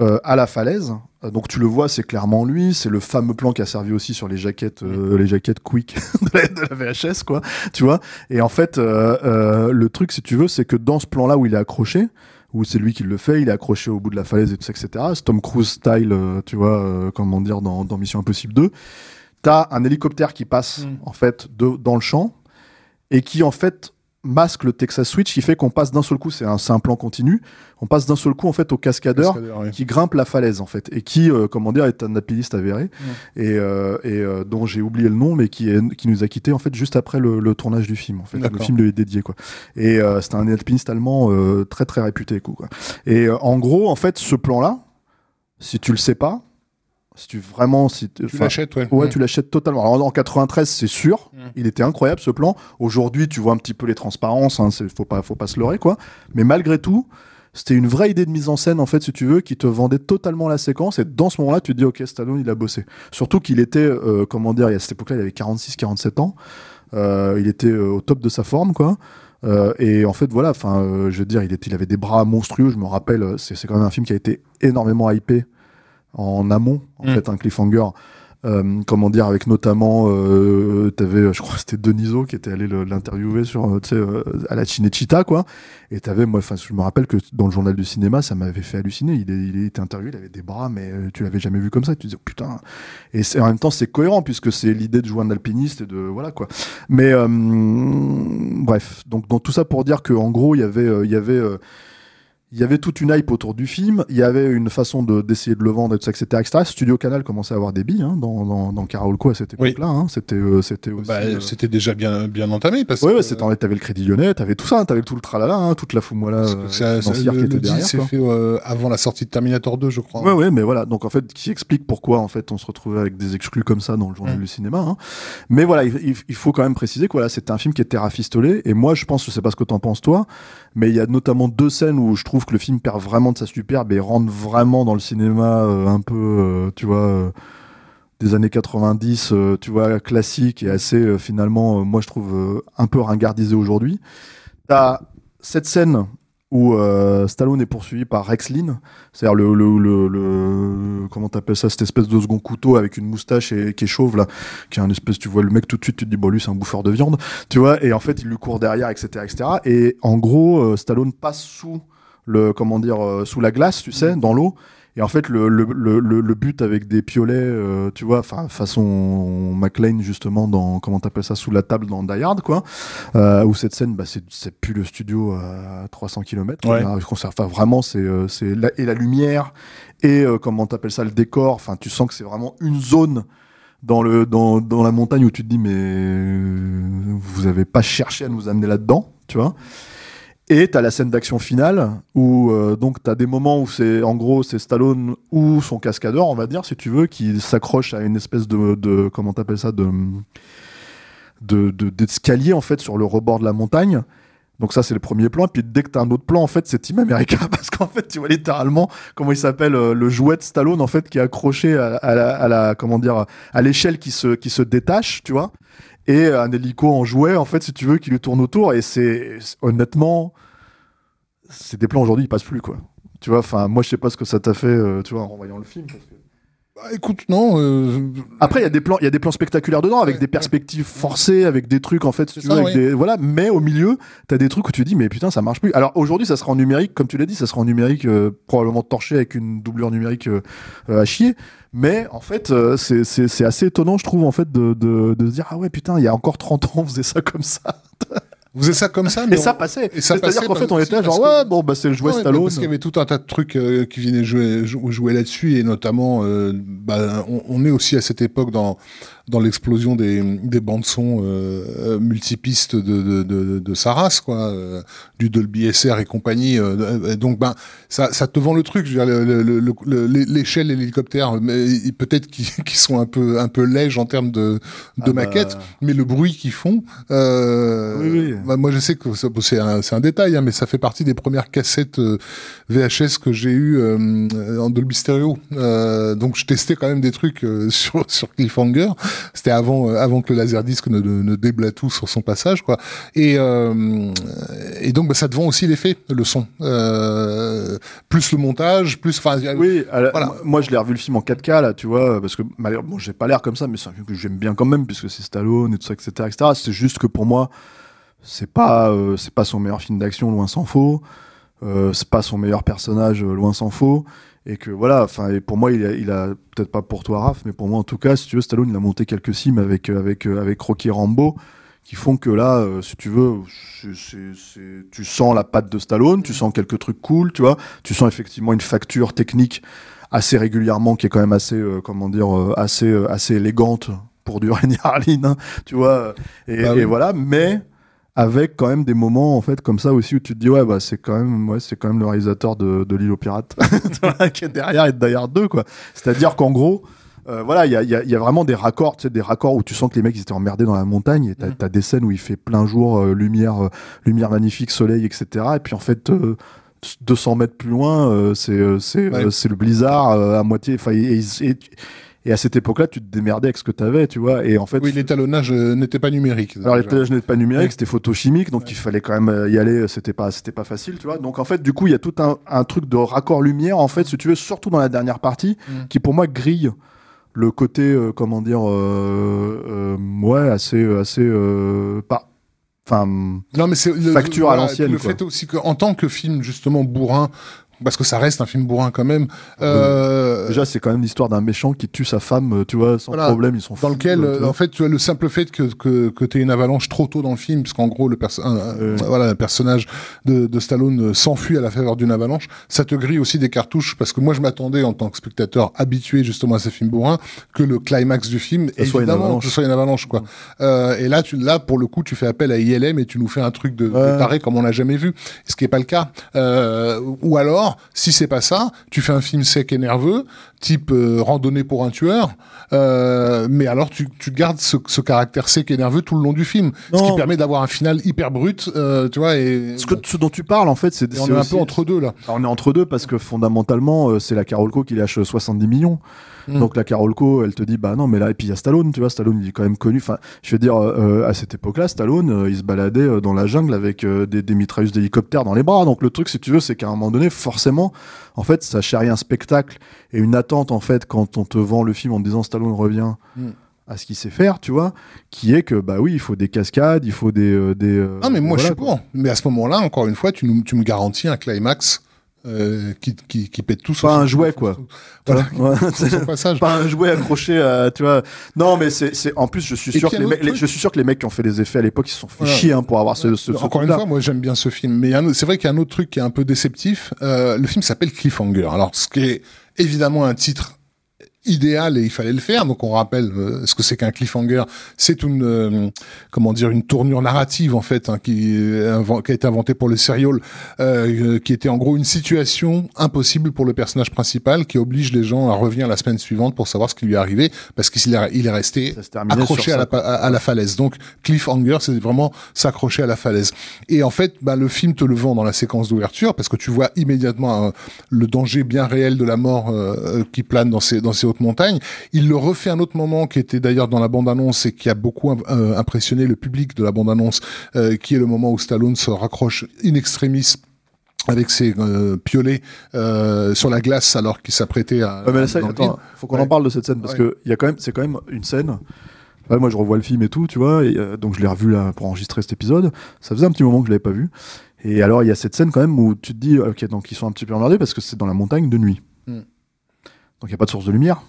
euh, à la falaise. Donc tu le vois, c'est clairement lui. C'est le fameux plan qui a servi aussi sur les jaquettes, euh, les jaquettes Quick de la, de la VHS, quoi. Tu vois. Et en fait, euh, le truc, si tu veux, c'est que dans ce plan-là où il est accroché, où c'est lui qui le fait, il est accroché au bout de la falaise et tout ça, etc. C'est Tom Cruise style, euh, tu vois, euh, comment dire, dans, dans Mission Impossible 2. T'as un hélicoptère qui passe, Mm. en fait, de, dans le champ et qui, en fait, masque le Texas Switch qui fait qu'on passe d'un seul coup, c'est un, c'est un plan continu, on passe d'un seul coup, en fait, au cascadeur Cascadeur, oui. qui grimpe la falaise en fait et qui euh, comment dire est un alpiniste avéré et, euh, et euh, dont j'ai oublié le nom mais qui est qui nous a quitté en fait juste après le, le tournage du film en fait. Le film lui est dédié quoi. Et euh, c'était un alpiniste allemand euh, très très réputé quoi, et euh, en gros en fait ce plan là si tu le sais pas si tu vraiment si Tu l'achètes, ouais. Ouais, Mm. tu l'achètes totalement. Alors, en 93, c'est sûr. Mm. Il était incroyable ce plan. Aujourd'hui, tu vois un petit peu les transparences. Hein, c'est- faut pas, faut pas se leurrer quoi. Mais malgré tout, c'était une vraie idée de mise en scène en fait, si tu veux, qui te vendait totalement la séquence. Et dans ce moment-là, tu te dis ok, Stallone, il a bossé. Surtout qu'il était, euh, comment dire, à cette époque-là, il avait 46-47 ans. Euh, il était euh, au top de sa forme quoi. Euh, et en fait, voilà, enfin, euh, je veux dire, il, était, il avait des bras monstrueux. Je me rappelle, c'est c'est quand même un film qui a été énormément hypé en amont, en Mm. fait, un cliffhanger. Euh, comment dire, avec notamment, euh, t'avais, je crois, que c'était Deniso qui était allé l'interviewer sur, euh, tu sais, euh, à la Cinecittà, quoi. Et t'avais, moi, enfin, je me rappelle que dans le journal du cinéma, ça m'avait fait halluciner. Il, est, il était interviewé, il avait des bras, mais euh, tu l'avais jamais vu comme ça. Tu te disais, oh, putain. Et en même temps, c'est cohérent puisque c'est l'idée de jouer un alpiniste et de, voilà, quoi. Mais, euh, bref. Donc, donc, tout ça pour dire qu'en gros, il y avait, euh, il y avait, euh, il y avait toute une hype autour du film, il y avait une façon de, d'essayer de le vendre, et tout ça, etc., etc. Studio Canal commençait à avoir des billes hein, dans, dans, dans Carolco à cette Oui. époque-là. hein. C'était, euh, c'était aussi. Bah, euh, C'était déjà bien, bien entamé parce Ouais, que. ouais, c'était, t'avais le Crédit Lyonnais, t'avais tout ça, t'avais tout le tralala, hein, toute la foumoila euh, financière le, qui était le derrière. quoi. fait euh, avant la sortie de Terminator 2, je crois. Ouais, ouais, mais voilà. Donc en fait, qui explique pourquoi en fait on se retrouvait avec des exclus comme ça dans le journal Mm. du cinéma. hein. Mais voilà, il, il- il faut quand même préciser que voilà, c'était un film qui était rafistolé. Et moi, je pense, je sais pas ce que t'en penses toi, mais il y a notamment deux scènes où je trouve que le film perd vraiment de sa superbe et rentre vraiment dans le cinéma euh, un peu, euh, tu vois. euh, des années 90, euh, tu vois, classique et assez finalement, moi je trouve un peu ringardisé aujourd'hui. T'as cette scène où Stallone est poursuivi par Rex Lynn, c'est-à-dire le, le, le, le- comment t'appelles ça, cette espèce de second couteau avec une moustache et qui est chauve là, qui est un espèce, tu vois le mec tout de suite, tu te dis bon lui c'est un bouffeur de viande, tu vois, et en fait il lui court derrière, etc., etc. Et en gros, Stallone passe sous le, comment dire, euh, sous la glace, tu sais, dans l'eau. Et en fait, le, le, le, le- but avec des piolets, euh, tu vois, enfin façon McLean justement dans comment t'appelles ça sous la table dans Die Hard, quoi. Euh, où cette scène, bah, c'est c'est plus le studio à 300 km. Ouais. Enfin, vraiment, c'est euh, c'est la, et la lumière et euh, comment t'appelles ça le décor. Enfin, tu sens que c'est vraiment une zone dans le dans, dans la montagne où tu te dis mais euh, vous avez pas cherché à nous amener là-dedans, tu vois. Et t'as la scène d'action finale où euh, donc t'as des moments où c'est en gros c'est Stallone ou son cascadeur on va dire si tu veux qui s'accroche à une espèce de, de comment t'appelles ça de de de- d'escalier en fait sur le rebord de la montagne. Donc ça c'est le premier plan. Puis dès que t'as un autre plan en fait c'est Team America parce qu'en fait tu vois littéralement comment il s'appelle euh, le jouet de Stallone en fait qui est accroché à, à la, à la- comment dire à l'échelle qui se qui se détache tu vois et un hélico en jouet en fait si tu veux qui lui tourne autour. Et c'est honnêtement c'est des plans aujourd'hui ils passent plus quoi. Tu vois enfin moi je sais pas ce que ça t'a fait euh, tu vois en voyant le film Bah, écoute, non. euh, Après, il y a des plans, il y a des plans spectaculaires dedans, avec Ouais, des perspectives forcées, avec des trucs en fait, si veux, avec oui. des, voilà. Mais au milieu, t'as des trucs où tu dis, mais putain, ça marche plus. Alors aujourd'hui, ça sera en numérique, comme tu l'as dit, ça sera en numérique, euh, probablement torché avec une doublure numérique euh, euh, à chier. Mais en fait, euh, c'est assez étonnant, je trouve, en fait, de de, de se dire, ah ouais, putain, il y a encore 30 ans, on faisait ça comme ça. Vous faisiez ça comme ça, mais Et ça on- passait. ça C'est-à-dire passait qu'en fait, on était genre, que- ouais, bon, bah c'est le jouet Ouais, Stallone. Parce qu'il y avait tout un tas de trucs euh, qui venaient jouer, jou- jouer là-dessus, et notamment, euh, bah, on, on est aussi à cette époque dans dans l'explosion des, des bandes son euh, euh, multipistes de, de, de, de sa race, quoi, euh, du Dolby SR et compagnie. euh, et donc, ben, ça, ça te vend le truc. Je veux dire, l'échelle et l'hélicoptère, peut-être qu'ils qu'ils sont un peu un peu lèges en termes de, de Ah bah. maquette, mais le bruit qu'ils font. Euh, Oui, oui. bah, moi, je sais que c'est un, un détail, hein, mais ça fait partie des premières cassettes euh, VHS que j'ai eu euh, en Dolby Stereo. Euh, donc, je testais quand même des trucs euh, sur sur Cliffhanger. C'était avant euh, avant que le laserdisc ne, ne, ne déblatou sur son passage, quoi. Et euh, et donc, bah, ça te vend aussi l'effet, le son, euh, plus le montage, plus. Oui, Voilà. moi- je l'ai revu le film en 4K là, tu vois, parce que bon, j'ai pas l'air comme ça, mais c'est un film que j'aime bien quand même puisque c'est Stallone et tout ça, etc., etc. C'est juste que pour moi, c'est pas, euh, c'est pas son meilleur film d'action, loin s'en faut. Euh, c'est pas son meilleur personnage, euh, loin s'en faut. Et que voilà, enfin, et pour moi, il a, il a peut-être pas pour toi, Raph, mais pour moi en tout cas, si tu veux, Stallone, il a monté quelques films avec euh, avec euh, avec Rocky Rambo qui font que là, euh, si tu veux, c'est- c'est- c'est- tu sens la patte de Stallone, tu sens quelques trucs cool, tu vois, tu sens effectivement une facture technique assez régulièrement qui est quand même assez, euh, comment dire, euh, assez, assez élégante pour du Harlin, hein, tu vois, et, Bah et voilà, mais avec quand même des moments en fait comme ça aussi où tu te dis ouais bah c'est quand même ouais c'est quand même le réalisateur de, de l'île aux pirates qui est derrière et de Die Hard 2 quoi c'est à dire qu'en gros euh, voilà, il y a, il y a- y a vraiment des raccords, tu sais, des raccords où tu sens que les mecs ils étaient emmerdés dans la montagne. Et t'as as des scènes où il fait plein jour, euh, lumière, euh, lumière magnifique, soleil, etc. Et puis en fait, euh, 200 mètres plus loin, c'est c'est Ouais. c'est le blizzard à moitié. Enfin, et, et- et- et à cette époque-là, tu te démerdais avec ce que t'avais, tu vois. Et en fait, oui, l'étalonnage euh, n'était pas numérique. alors l'étalage n'était pas numérique, Ouais. c'était photochimique, donc il fallait quand même euh, y aller. C'était pas, c'était pas facile, tu vois. Donc en fait, du coup, il y a tout un, un truc de raccord lumière, en fait, si tu veux, surtout dans la dernière partie, Mm. qui pour moi grille le côté, euh, comment dire, euh, euh, ouais, assez, assez, euh, pas, enfin, Non, mais c'est le- Facture à voilà, l'ancienne, Le quoi. fait aussi qu'en tant que film justement bourrin, parce que ça reste un film bourrin quand même. euh, déjà c'est quand même l'histoire d'un méchant qui tue sa femme, euh, tu vois, sans Voilà. problème, ils sont dans fous, lequel, euh, euh, en fait, tu vois, le simple fait que que, que tu une avalanche trop tôt dans le film, parce qu'en gros le, perso- Ouais. voilà, le personnage de, de Stallone s'enfuit à la faveur d'une avalanche, ça te grille aussi des cartouches, parce que moi je m'attendais en tant que spectateur habitué justement à ces films bourrins que le climax du film, Ça soit une évidemment, avalanche. que ce soit une avalanche quoi. Euh, et là, tu, là pour le coup, tu fais appel à ILM et tu nous fais un truc de, de Ouais. taré comme on l'a jamais vu, ce qui est pas le cas. Euh, ou alors, si c'est pas ça, tu fais un film sec et nerveux, type euh, randonnée pour un tueur, euh, mais alors tu, tu gardes ce, ce caractère sec et nerveux tout le long du film, ce qui permet d'avoir un final hyper brut, euh, tu vois. Et, Ce, que, ce dont tu parles, en fait, c'est on est un peu entre deux là. Alors, on est entre deux parce que fondamentalement, euh, c'est la Carolco qui lâche 70 millions. Mm. Donc la Carolco, elle te dit bah non mais là et puis il y a Stallone, tu vois, Stallone il est quand même connu. Enfin, je veux dire euh, à cette époque-là, Stallone, euh, il se baladait euh, dans la jungle avec euh, des, des mitrailleuses d'hélicoptères dans les bras. Donc le truc, si tu veux, c'est qu'à un moment donné, forcément, en fait, ça charrie un spectacle et une attente en fait quand on te vend le film en te disant Stallone revient. Mm. à ce qu'il sait faire, tu vois, qui est que bah oui, il faut des cascades, il faut des euh, des. euh, Ah mais moi voilà, je suis pour. Mais à ce moment-là, encore une fois, tu, nous, tu me garantis un climax euh, qui, qui, qui pète tout. Pas un jouet, quoi. Voilà, Ouais. sur son passage. pas un jouet accroché à, tu vois. Non, mais c'est, c'est, en plus, je suis Et sûr que les, je suis sûr que les mecs qui ont fait les effets à l'époque, ils se sont fait Voilà. chier, hein, pour avoir ce, ce, ce Encore une fois, moi j'aime bien ce film, mais un c'est vrai qu'il y a un autre truc qui est un peu déceptif. Euh, le film s'appelle Cliffhanger. Alors, ce qui est évidemment un titre idéal et il fallait le faire. Donc on rappelle euh, ce que c'est qu'un cliffhanger. C'est une euh, comment dire une tournure narrative en fait hein, qui, inven- qui a été inventée pour le serial, euh, qui était en gros une situation impossible pour le personnage principal qui oblige les gens à revenir la semaine suivante pour savoir ce qui lui est arrivé parce qu'il est, il est resté accroché à la, à, à la falaise. Donc cliffhanger, c'est vraiment s'accrocher à la falaise. Et en fait, bah, le film te le vend dans la séquence d'ouverture parce que tu vois immédiatement euh, le danger bien réel de la mort euh, euh, qui plane dans ces dans ces hautes montagnes. Il le refait à un autre moment qui était d'ailleurs dans la bande annonce et qui a beaucoup euh, impressionné le public de la bande annonce, euh, qui est le moment où Stallone se raccroche in extremis avec ses euh, piolets euh, sur la glace alors qu'il s'apprêtait à. Ouais, mais là, ça, attends, faut qu'on Ouais. en parle de cette scène parce Ouais. que il y a quand même, c'est quand même une scène. Moi, je revois le film et tout, tu vois, et, euh, donc je l'ai revu là pour enregistrer cet épisode. Ça faisait un petit moment que je l'avais pas vu. Et alors, il y a cette scène quand même où tu te dis, ok, donc ils sont un petit peu emmerdés parce que c'est dans la montagne de nuit. Donc il y a pas de source de lumière.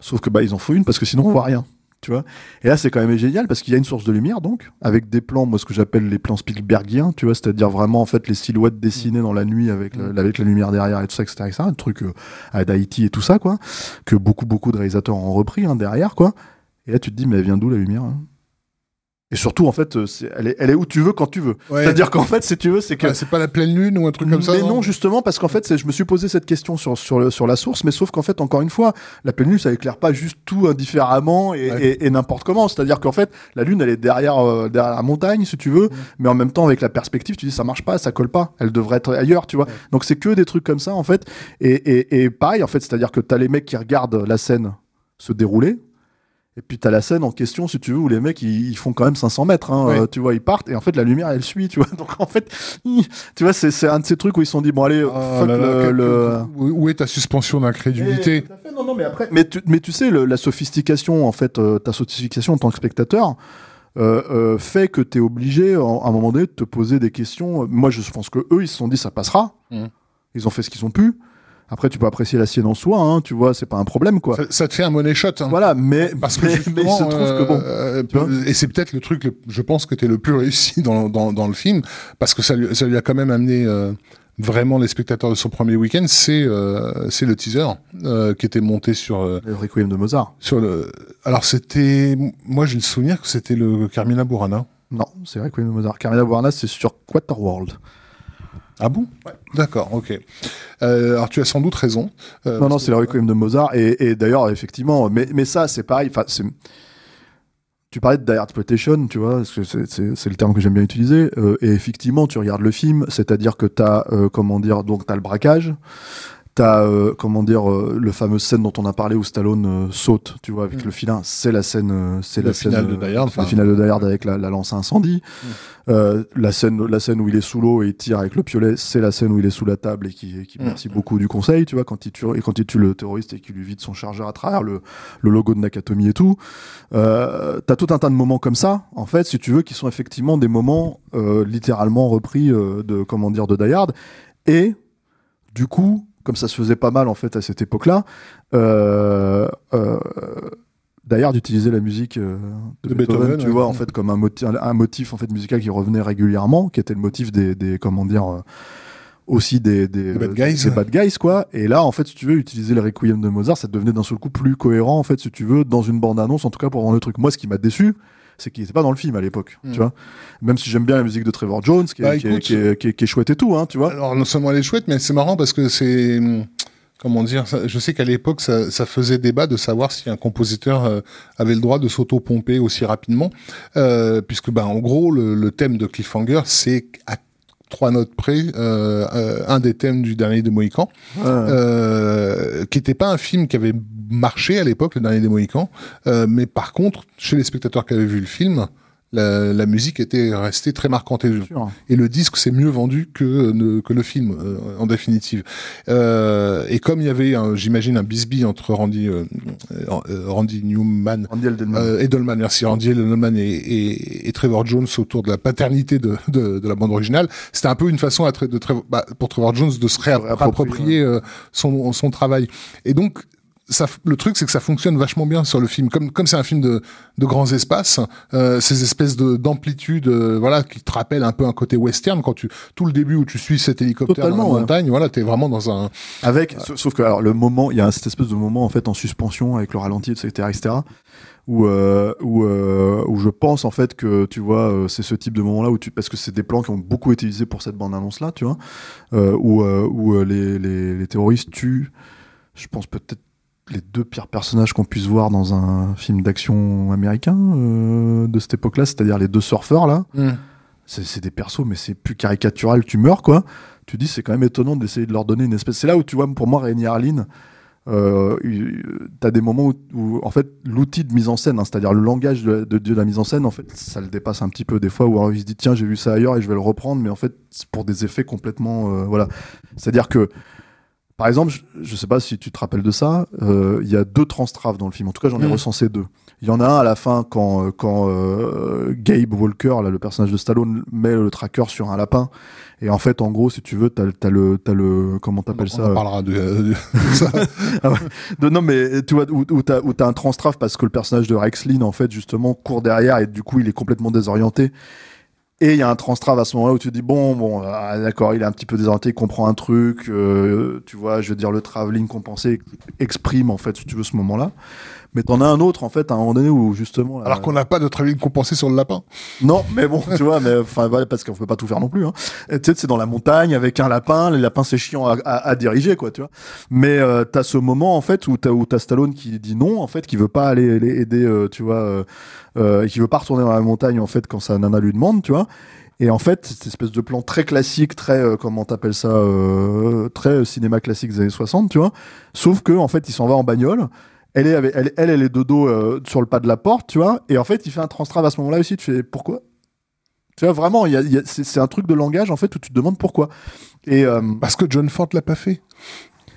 Sauf que bah ils en faut une parce que sinon on voit rien. Tu vois et là c'est quand même génial parce qu'il y a une source de lumière donc avec des plans moi ce que j'appelle les plans Spielbergiens tu vois c'est-à-dire vraiment en fait les silhouettes dessinées dans la nuit avec, la lumière derrière et tout ça etc, etc. un truc euh, à d'Haïti et tout ça quoi que beaucoup beaucoup de réalisateurs ont repris hein, derrière quoi et là tu te dis mais elle vient d'où la lumière hein? Et surtout en fait euh, elle, est, elle est où tu veux quand tu veux Ouais. c'est-à-dire qu'en fait si tu veux c'est que Ah, c'est pas la pleine lune ou un truc comme ça mais non, justement, parce qu'en fait, je me suis posé cette question sur, sur, le- sur la source, mais sauf qu'en fait, encore une fois, la pleine lune, ça éclaire pas juste tout indifféremment et, Ouais. et- et n'importe comment. C'est-à-dire qu'en fait, la lune, elle est derrière, euh, derrière la montagne, si tu veux, mais en même temps, avec la perspective, tu dis, ça marche pas, ça colle pas, elle devrait être ailleurs, tu vois. Donc, c'est que des trucs comme ça, en fait. Et, et, et pareil, en fait, c'est-à-dire que t'as les mecs qui regardent la scène se dérouler. Et puis t'as la scène en question, si tu veux, où les mecs ils, ils font quand même 500 mètres, hein, euh, tu vois, ils partent et en fait la lumière elle suit, tu vois. Donc en fait, tu vois, c'est un de ces trucs où ils se sont dit bon allez, Oh fuck là là, le, Où est ta suspension d'incrédulité Eh, non, non, mais après, mais tu, mais tu sais, le- la sophistication, en fait, euh, ta sophistication en tant que spectateur, euh, euh, fait que tu es obligé, à un moment donné, de te poser des questions. Moi, je pense que eux, ils se sont dit, ça passera. Mhm. Ils ont fait ce qu'ils ont pu. Après, tu peux apprécier la sienne en soi, hein, tu vois, c'est pas un problème, quoi. ça, ça te fait un money shot. hein. Voilà, mais, Parce que mais, mais il se trouve que bon. euh, et c'est peut-être le truc, le- je pense que tu es le plus réussi dans, dans, dans le film, parce que ça lui, ça lui a quand même amené euh, vraiment les spectateurs de son premier week-end, c'est euh, c'est le teaser euh, qui était monté sur euh, Le Requiem de Mozart. sur le. Alors c'était, moi j'ai le souvenir que c'était le Carmina Burana. Non, c'est Requiem de Mozart. Carmina Burana, c'est sur Quaterworld. Ah bon D'accord, ok. Euh, alors tu as sans doute raison. Euh, Non, non, c'est le que- Requiem de Mozart. Et, et d'ailleurs, effectivement, mais, mais ça, c'est pareil. Tu parlais de Die Exploitation, tu vois, parce que c'est- c'est c'est le terme que j'aime bien utiliser. euh, et effectivement, tu regardes le film, c'est-à-dire que tu as, comment dire, donc tu le braquage. T'as, euh, comment dire, euh, le fameux scène dont on a parlé où Stallone euh, saute, tu vois, avec Mm. le filin. C'est la scène, euh, c'est la scène, final de euh, Die Hard, le enfin. final de Die Hard avec la, la lance à incendie. Mm. Euh, la scène, la scène où il est sous l'eau et il tire avec le piolet, c'est la scène où il est sous la table et qui, qui Mm. merci beaucoup du conseil, tu vois, quand il tue, et quand il tue le terroriste et qu'il lui vide son chargeur à travers le, le logo de Nakatomi et tout. Euh, T'as tout un tas de moments comme ça, en fait, si tu veux, qui sont effectivement des moments euh, littéralement repris euh, de, comment dire, de Die Hard. Et du coup, comme ça se faisait pas mal en fait à cette époque-là, euh, euh, Die Hard utilisait la musique euh, de, De Beethoven, Beethoven, tu ouais. vois, en fait comme un, moti- un, un motif en fait musical qui revenait régulièrement, qui était le motif des, des comment dire. aussi des, bad guys. des bad guys, quoi. Et là, en fait, si tu veux utiliser le Requiem de Mozart, ça devenait d'un seul coup plus cohérent, en fait, si tu veux, dans une bande-annonce, en tout cas pour vendre le truc. Moi, ce qui m'a déçu, c'est qu'il n'était pas dans le film à l'époque, tu vois. Même si j'aime bien la musique de Trevor Jones, qui est, Bah, qui est- écoute, qui est- qui est- qui est chouette et tout, hein, tu vois. Alors non seulement elle est chouette, mais c'est marrant parce que c'est comment dire. ça- je sais qu'à l'époque ça, ça faisait débat de savoir si un compositeur euh, avait le droit de s'auto-pomper aussi rapidement, euh, puisque ben en gros le, le thème de Cliffhanger c'est à trois notes près euh, un des thèmes du dernier de Mohican, euh, qui n'était pas un film qui avait marché à l'époque, le dernier des Mohicans, euh, mais par contre chez les spectateurs qui avaient vu le film. La, la musique était restée très marquante et, sûr. et le disque s'est mieux vendu que, ne- que le film euh, en définitive. Euh, et comme il y avait, un- j'imagine, un bisbee entre Randy, euh, euh, Randy Newman, Randy Edelman. euh, Edelman, merci Randy Edelman et, et, et Trevor Jones autour de la paternité de, de, de la bande originale, c'était un peu une façon à de Trevor- bah, pour Trevor Jones de se réapproprier, réapproprier euh, son, son travail. Et donc ça, le truc, c'est que ça fonctionne vachement bien sur le film. Comme comme c'est un film de, de grands espaces, euh, ces espèces de d'amplitude, euh, voilà, qui te rappellent un peu un côté western. Quand tu tout le début où tu suis cet hélicoptère Totalement, dans la montagne, voilà, t'es vraiment dans un. Avec, sa- sauf que alors le moment, il y a cette espèce de moment en fait en suspension avec le ralenti, etc., etc. Où, euh, où, euh, où je pense en fait que tu vois euh, c'est ce type de moment là où tu parce que c'est des plans qui ont beaucoup été utilisés pour cette bande annonce là tu vois euh, où, euh, où euh, les, les, les terroristes tuent je pense peut-être les deux pires personnages qu'on puisse voir dans un film d'action américain euh, de cette époque là c'est-à-dire les deux surfeurs là c'est c'est des persos, mais c'est plus caricatural, tu meurs, quoi. Tu dis, c'est quand même étonnant d'essayer de leur donner une espèce. C'est là où, tu vois, pour moi, Rainy Harlin, euh, t'as des moments où, où, en fait l'outil de mise en scène, hein, c'est-à-dire le langage de, de, de, la mise en scène, en fait, ça le dépasse un petit peu des fois où alors, il se dit tiens j'ai vu ça ailleurs et je vais le reprendre, mais en fait c'est pour des effets complètement euh, voilà. C'est-à-dire que par exemple, je, je sais pas si tu te rappelles de ça, euh, il y a deux transtraves dans le film. En tout cas, j'en ai Mm. recensé deux. Il y en a un à la fin quand euh, quand euh, Gabe Walker, là, le personnage de Stallone, met le tracker sur un lapin. Et en fait, en gros, si tu veux, t'as as le t'as le comment t'appelles On ça en parlera de, de- de ça. de- non mais tu vois où, où t'as où t'as un transtrave parce que le personnage de Rex Lynn en fait justement court derrière et du coup il est complètement désorienté et il y a un transtrave à ce moment-là où tu te dis bon bon ah, d'accord il est un petit peu désorienté il comprend un truc euh, tu vois je veux dire le travelling compensé exprime en fait si tu veux ce moment-là mais t'en as un autre en fait à un moment donné où justement Alors qu'on n'a pas de travelling compensé sur le lapin. non, mais bon, tu vois, mais enfin parce qu'on peut pas tout faire non plus. Hein. Tu sais, c'est dans la montagne avec un lapin. Les lapins, c'est chiant à, à- à diriger, quoi, tu vois. Mais euh, t'as ce moment en fait où t'as où Stallone qui dit non, en fait, qui veut pas aller, aller aider, euh, tu vois, euh, euh, qui veut pas retourner dans la montagne en fait quand sa nana lui demande, tu vois. Et en fait, cette espèce de plan très classique, très euh, comment t'appelles ça, euh, très cinéma classique des années 60, tu vois. Sauf que en fait, il s'en va en bagnole. Elle est, elle, est de dos euh, sur le pas de la porte, tu vois. Et en fait, il fait un transtrave à ce moment-là aussi. Tu fais pourquoi? Tu vois, vraiment, c'est un truc de langage en fait où tu te demandes pourquoi. Et euh, Parce que John Ford l'a pas fait.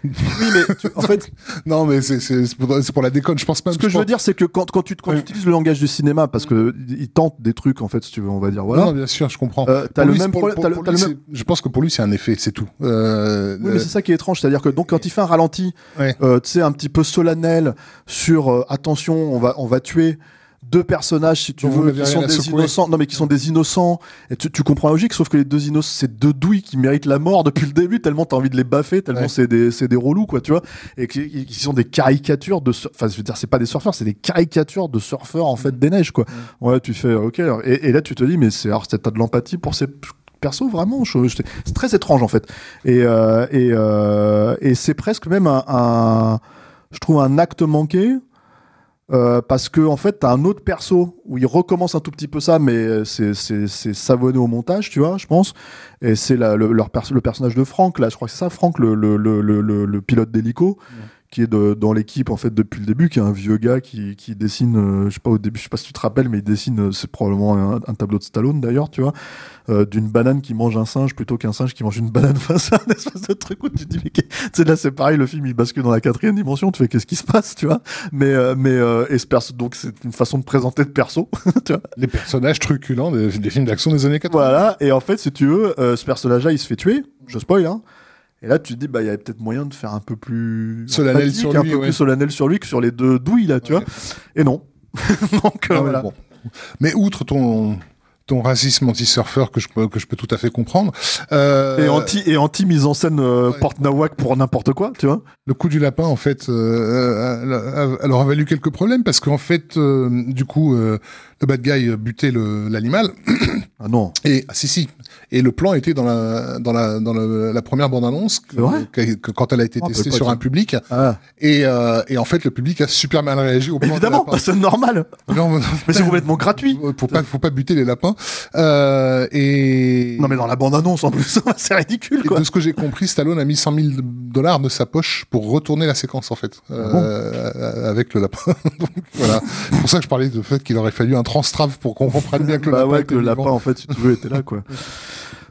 Oui, mais tu- en fait, Non, mais c'est pour, la déconne. Je pense pas. ce que je veux dire, c'est que quand, quand tu, quand tu Ouais. utilises le langage du cinéma, parce que il tente des trucs en fait, si tu veux, on va dire, voilà. Non, bien sûr, je comprends. Euh, le lui, même pour- lui, même- Je pense que pour lui, c'est un effet, c'est tout. Euh, Oui, mais c'est ça qui est étrange, c'est-à-dire que donc quand il fait un ralenti, Ouais. euh, tu sais, un petit peu solennel sur euh, attention, on va on va tuer deux personnages si tu Donc veux qui sont des innocents, non mais qui sont des innocents. Et tu, tu comprends la logique, sauf que les deux innocents, c'est deux douilles qui méritent la mort depuis le début, tellement t'as envie de les baffer, tellement Ouais. c'est des c'est des relous quoi, tu vois, et qui, qui sont des caricatures de, enfin je veux dire c'est pas des surfeurs, c'est des caricatures de surfeurs en fait des neiges quoi. Ouais, tu fais ok, et, et là tu te dis mais c'est alors t'as de l'empathie pour ces perso vraiment c'est très étrange en fait et euh, et, euh, et c'est presque même un, un- je trouve un acte manqué euh, parce que en fait t'as un autre perso où il recommence un tout petit peu ça mais c'est c'est savonné au montage tu vois je pense. Et c'est le leur le personnage de Franck là je crois que c'est ça Franck le pilote d'hélico qui est de, dans l'équipe en fait depuis le début, qui est un vieux gars qui, qui dessine, euh, je sais pas au début, je sais pas si tu te rappelles, mais il dessine, euh, c'est probablement un, un tableau de Stallone d'ailleurs, tu vois, euh, d'une banane qui mange un singe plutôt qu'un singe qui mange une banane. Enfin, c'est un espèce de truc où tu te dis, mais tu sais là c'est pareil, le film il bascule dans la quatrième dimension, tu fais qu'est-ce qui se passe, tu vois, mais euh, mais et ce perso, donc c'est une façon de présenter de perso, tu vois. Les personnages truculents des, des films d'action des années 80. Voilà, et en fait, si tu veux, ce personnage-là, il se fait tuer, je spoil, hein. Et là, tu te dis, bah, il y avait peut-être moyen de faire un peu plus Solennel sur un lui, peu ouais. plus solennel sur lui que sur les deux douilles, là, tu Ouais. vois. Et non. Donc, euh, Ah voilà. bon. Mais outre ton ton racisme anti-surfeur que je peux- que je peux tout à fait comprendre. euh, Et anti, et anti mise en scène euh, Ouais. porte nawak pour n'importe quoi, tu vois. Le coup du lapin, en fait, euh, a- a- leur a valu quelques problèmes parce qu'en fait, du coup, le bad guy butait l'animal Ah non. et ah, si si. Et le plan était dans la dans la dans le- la première bande annonce que, que quand elle a été Oh, testée sur un public Ah. et euh, et en fait le public a super mal réagi au plan Évidemment, c'est normal. Non, mais- c'est complètement gratuit. faut pas faut pas buter les lapins euh, et Non, mais dans la bande-annonce, en plus, c'est ridicule, Et quoi. de ce que j'ai compris, Stallone a mis 100 000 dollars de sa poche pour retourner la séquence en fait Ah euh, avec le lapin. Donc, voilà, c'est pour ça que je parlais du fait qu'il aurait fallu un transtrave pour qu'on comprenne bien que le bah lapin ouais, que le lapin, en fait, si tu veux, était là, quoi.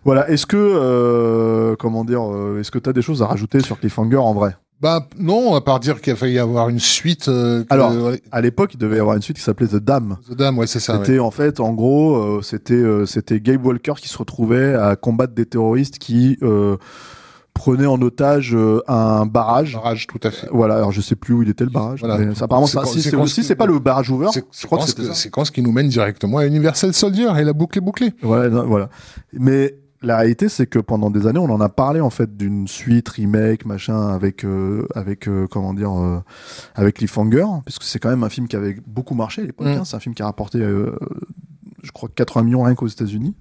Voilà. Est-ce que, euh, comment dire, euh, est-ce que t'as des choses à rajouter sur Cliffhanger en vrai? Bah non, à part dire qu'il a failli y avoir une suite. euh, que- Alors, ouais, À l'époque, il devait y avoir une suite qui s'appelait The Dam. The Dam, ouais, c'est ça. C'était ouais. en fait, en gros, euh, c'était euh, c'était Gabe Walker qui se retrouvait à combattre des terroristes qui euh, prenaient en otage euh, un barrage. Barrage, tout à fait. Voilà, alors je sais plus où il était le barrage. Voilà. mais apparemment, C'est si c'est c'est quand si ce c'est pas le barrage ouvert, C'est je crois que séquence qui nous mène directement à Universal Soldier et la boucle est bouclée. Voilà, non, voilà. Mais la réalité, c'est que pendant des années, on en a parlé en fait d'une suite remake, machin, avec euh, avec euh, comment dire, euh, avec Cliffhanger, puisque c'est quand même un film qui avait beaucoup marché à l'époque. Mm. hein. c'est un film qui a rapporté, je crois, 80 millions rien qu'aux États-Unis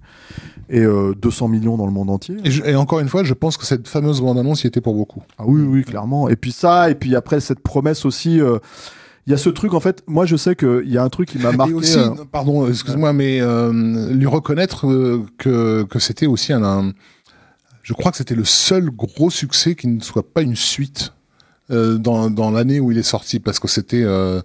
et euh, 200 millions dans le monde entier. Et, je- et encore une fois, je pense que cette fameuse bande-annonce y était pour beaucoup. Ah oui, oui, clairement. Et puis ça, et puis après cette promesse aussi. euh, il y a ce truc en fait. Moi, je sais qu'il y a un truc qui m'a marqué. Et aussi, euh, pardon, excuse-moi, mais euh, lui reconnaître euh, que, que c'était aussi un, un- Je crois que c'était le seul gros succès qui ne soit pas une suite euh, dans, dans l'année où il est sorti parce que c'était euh,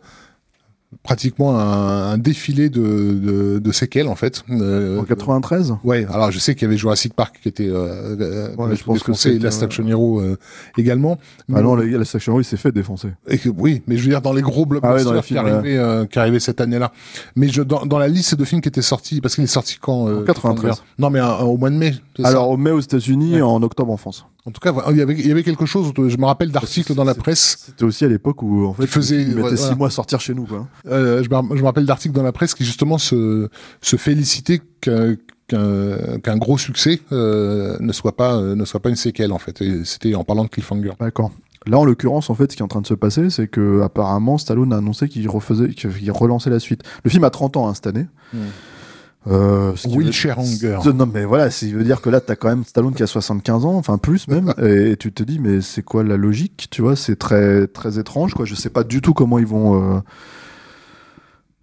pratiquement un, un défilé de, de, de séquelles en fait. Euh, En 93 Ouais, alors je sais qu'il y avait Jurassic Park qui était euh, euh, Ouais, je pense que défoncé, Last euh, Action Hero euh, également. Ah non, la, la section il s'est fait défoncer. Et que- oui, mais je veux dire dans les gros blockbusters Ah ouais, qui, arrivaient, qui arrivaient cette année-là. Mais je, dans, dans la liste de films qui étaient sortis, parce qu'il est sorti quand En 93. Non, mais au mois de mai. ça Alors, au mai aux États-Unis Ouais. et en octobre en France. En tout cas, voilà, il y avait, il y avait quelque chose. Je me rappelle d'articles dans la presse. C'était aussi à l'époque où, en fait, Il faisait- il mettait ouais, six mois à sortir chez nous, quoi. Euh, je, me, je me rappelle d'articles dans la presse qui justement se, se félicitaient qu'un gros succès euh, ne soit pas euh, ne soit pas une séquelle en fait. C'était en parlant de cliffhanger. D'accord. Là, en l'occurrence, en fait, ce qui est en train de se passer, c'est que apparemment, Stallone a annoncé qu'il refaisait, qu'il relançait la suite. Le film a 30 ans hein, cette année. Hmm. Euh, ce veut- Wheelchair Hunger. Non, mais voilà, ça veut dire que là, t'as quand même Stallone qui a 75 ans, enfin plus même, et, tu te dis, mais c'est quoi la logique Tu vois, c'est très très étrange, quoi. Je sais pas du tout comment ils vont. euh,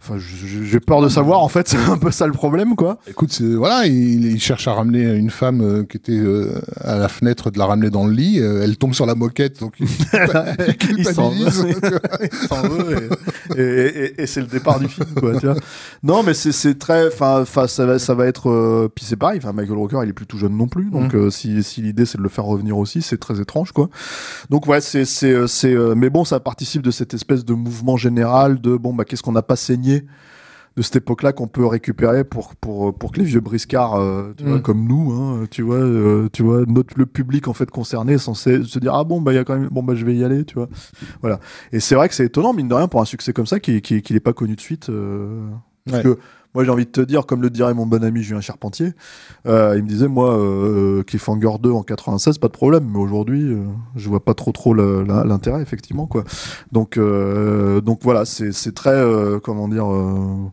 Enfin, j'ai peur de savoir, en fait, c'est un peu ça le problème, quoi. Écoute, voilà, il, il cherche à ramener une femme euh, qui était euh, à la fenêtre, de la ramener dans le lit. euh, elle tombe sur la moquette, donc il, Il s'en veut. Il s'en veut et, et- et- et c'est le départ du film quoi tu vois non mais c'est très enfin ça va ça va être euh, puis c'est pareil enfin Michael Rooker il est plus tout jeune non plus donc Mm. euh, si si l'idée c'est de le faire revenir aussi c'est très étrange quoi donc ouais c'est c'est c'est euh, mais bon ça participe de cette espèce de mouvement général de bon bah qu'est-ce qu'on n'a pas saigné de cette époque-là qu'on peut récupérer pour pour pour que les vieux briscards euh, tu Mm. vois, comme nous hein, tu vois euh, tu vois notre le public en fait concerné est censé se dire ah bon bah il y a quand même bon bah je vais y aller tu vois voilà et c'est vrai que c'est étonnant mine de rien pour un succès comme ça qui qui, qui n'est pas connu de suite euh, parce Ouais. que moi j'ai envie de te dire comme le dirait mon bon ami Julien Charpentier euh, il me disait moi euh, Cliffhanger 2 en 96 pas de problème mais aujourd'hui euh, je vois pas trop trop l'intérêt effectivement quoi. Donc euh, donc voilà c'est très euh, comment dire euh,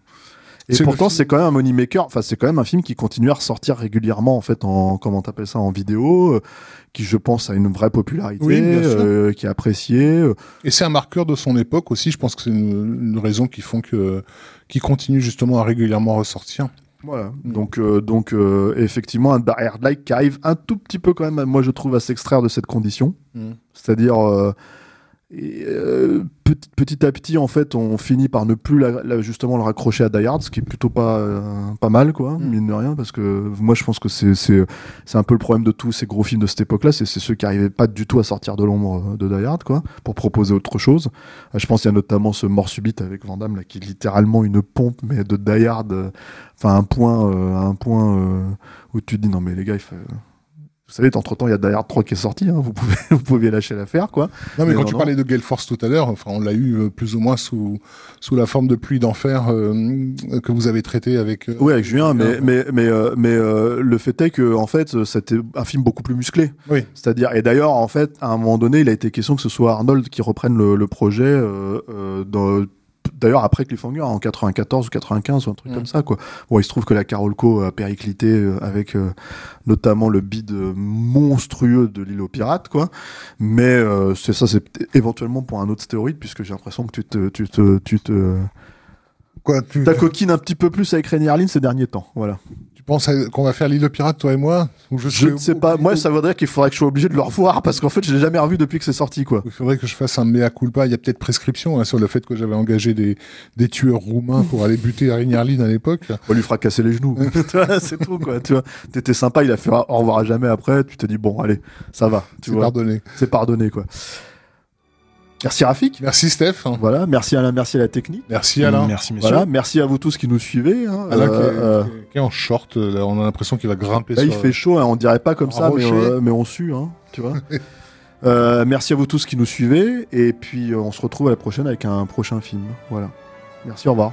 et pourtant, film- c'est quand même un money maker. Enfin, c'est quand même un film qui continue à ressortir régulièrement, en fait, en comment t'appelles ça, en vidéo, euh, qui, je pense, a une vraie popularité, Oui, euh, qui est apprécié. euh. Et c'est un marqueur de son époque aussi. Je pense que c'est une, une raison qui font que qui continue justement à régulièrement ressortir. Voilà. Donc, euh, donc, euh, effectivement, un Hard Like qui arrive un tout petit peu quand même, moi, je trouve, à s'extraire de cette condition. C'est-à-dire, euh, et, euh, petit, petit à petit, en fait, on finit par ne plus la- la- justement le raccrocher à Die Hard, ce qui est plutôt pas, euh, pas mal, quoi, Mm. mine de rien, parce que moi, je pense que c'est, c'est, c'est un peu le problème de tous ces gros films de cette époque-là, c'est, c'est ceux qui arrivaient pas du tout à sortir de l'ombre euh, de Die Hard, quoi, pour proposer autre chose. Euh, Je pense qu'il y a notamment ce mort subite avec Van Damme, là, qui est littéralement une pompe, mais de Die Hard, euh, enfin, un point, euh, un point euh, où tu te dis, non, mais les gars, il faut... Vous savez, entre temps, il y a Die Hard 3 qui est sorti, hein, vous pouvez, vous pouvez lâcher l'affaire, quoi. Non, mais, Mais quand non, tu non. parlais de Gale Force tout à l'heure, enfin, on l'a eu euh, plus ou moins sous sous la forme de pluie d'enfer euh, que vous avez traité avec. euh, Oui, avec Julien, mais, mais, mais, euh, mais euh, le fait est que, en fait, c'était un film beaucoup plus musclé. Oui. C'est-à-dire, et d'ailleurs, en fait, à un moment donné, il a été question que ce soit Arnold qui reprenne le, le projet, euh, euh, dans- d'ailleurs après Cliffhanger, en 94 ou 95 ou un truc Mm. comme ça, quoi. Bon, il se trouve que la Carolco a périclité euh, avec euh, notamment le bid euh, monstrueux de l'île aux pirates, quoi. Mais euh, c'est ça, c'est éventuellement pour un autre stéroïde, puisque j'ai l'impression que tu te, tu te, tu te, Quoi, tu, ta coquine un petit peu plus avec Harlin ces derniers temps, voilà. Penses qu'on va faire l'île pirate toi et moi Ou Je serai ne sais pas. Moi, ça voudrait qu'il faudrait que je sois obligé de le revoir parce qu'en fait, je l'ai jamais revu depuis que c'est sorti, quoi. Il faudrait que je fasse un mea culpa. Il y a peut-être prescription hein, sur le fait que j'avais engagé des, des tueurs roumains pour aller buter Harry Arline à l'époque. On lui fera casser les genoux. C'est tout, quoi. Tu vois, t'étais sympa, il a fait au revoir à jamais après. Tu t'es dit bon, allez, ça va. Tu C'est vois, pardonné. c'est pardonné, quoi. Merci Rafik. Merci Steph. Voilà, merci Alain, merci à la technique. Merci Alain. Merci, messieurs. Voilà, merci à vous tous qui nous suivez. hein. Alain Euh, qui, est, euh, qui est- en short. là, on a l'impression qu'il va grimper Là, il fait chaud, hein, on dirait pas comme ça, mais, euh, mais on sue, hein, tu vois. Euh, merci à vous tous qui nous suivez, et puis euh, on se retrouve à la prochaine avec un prochain film. Voilà. Merci, au revoir.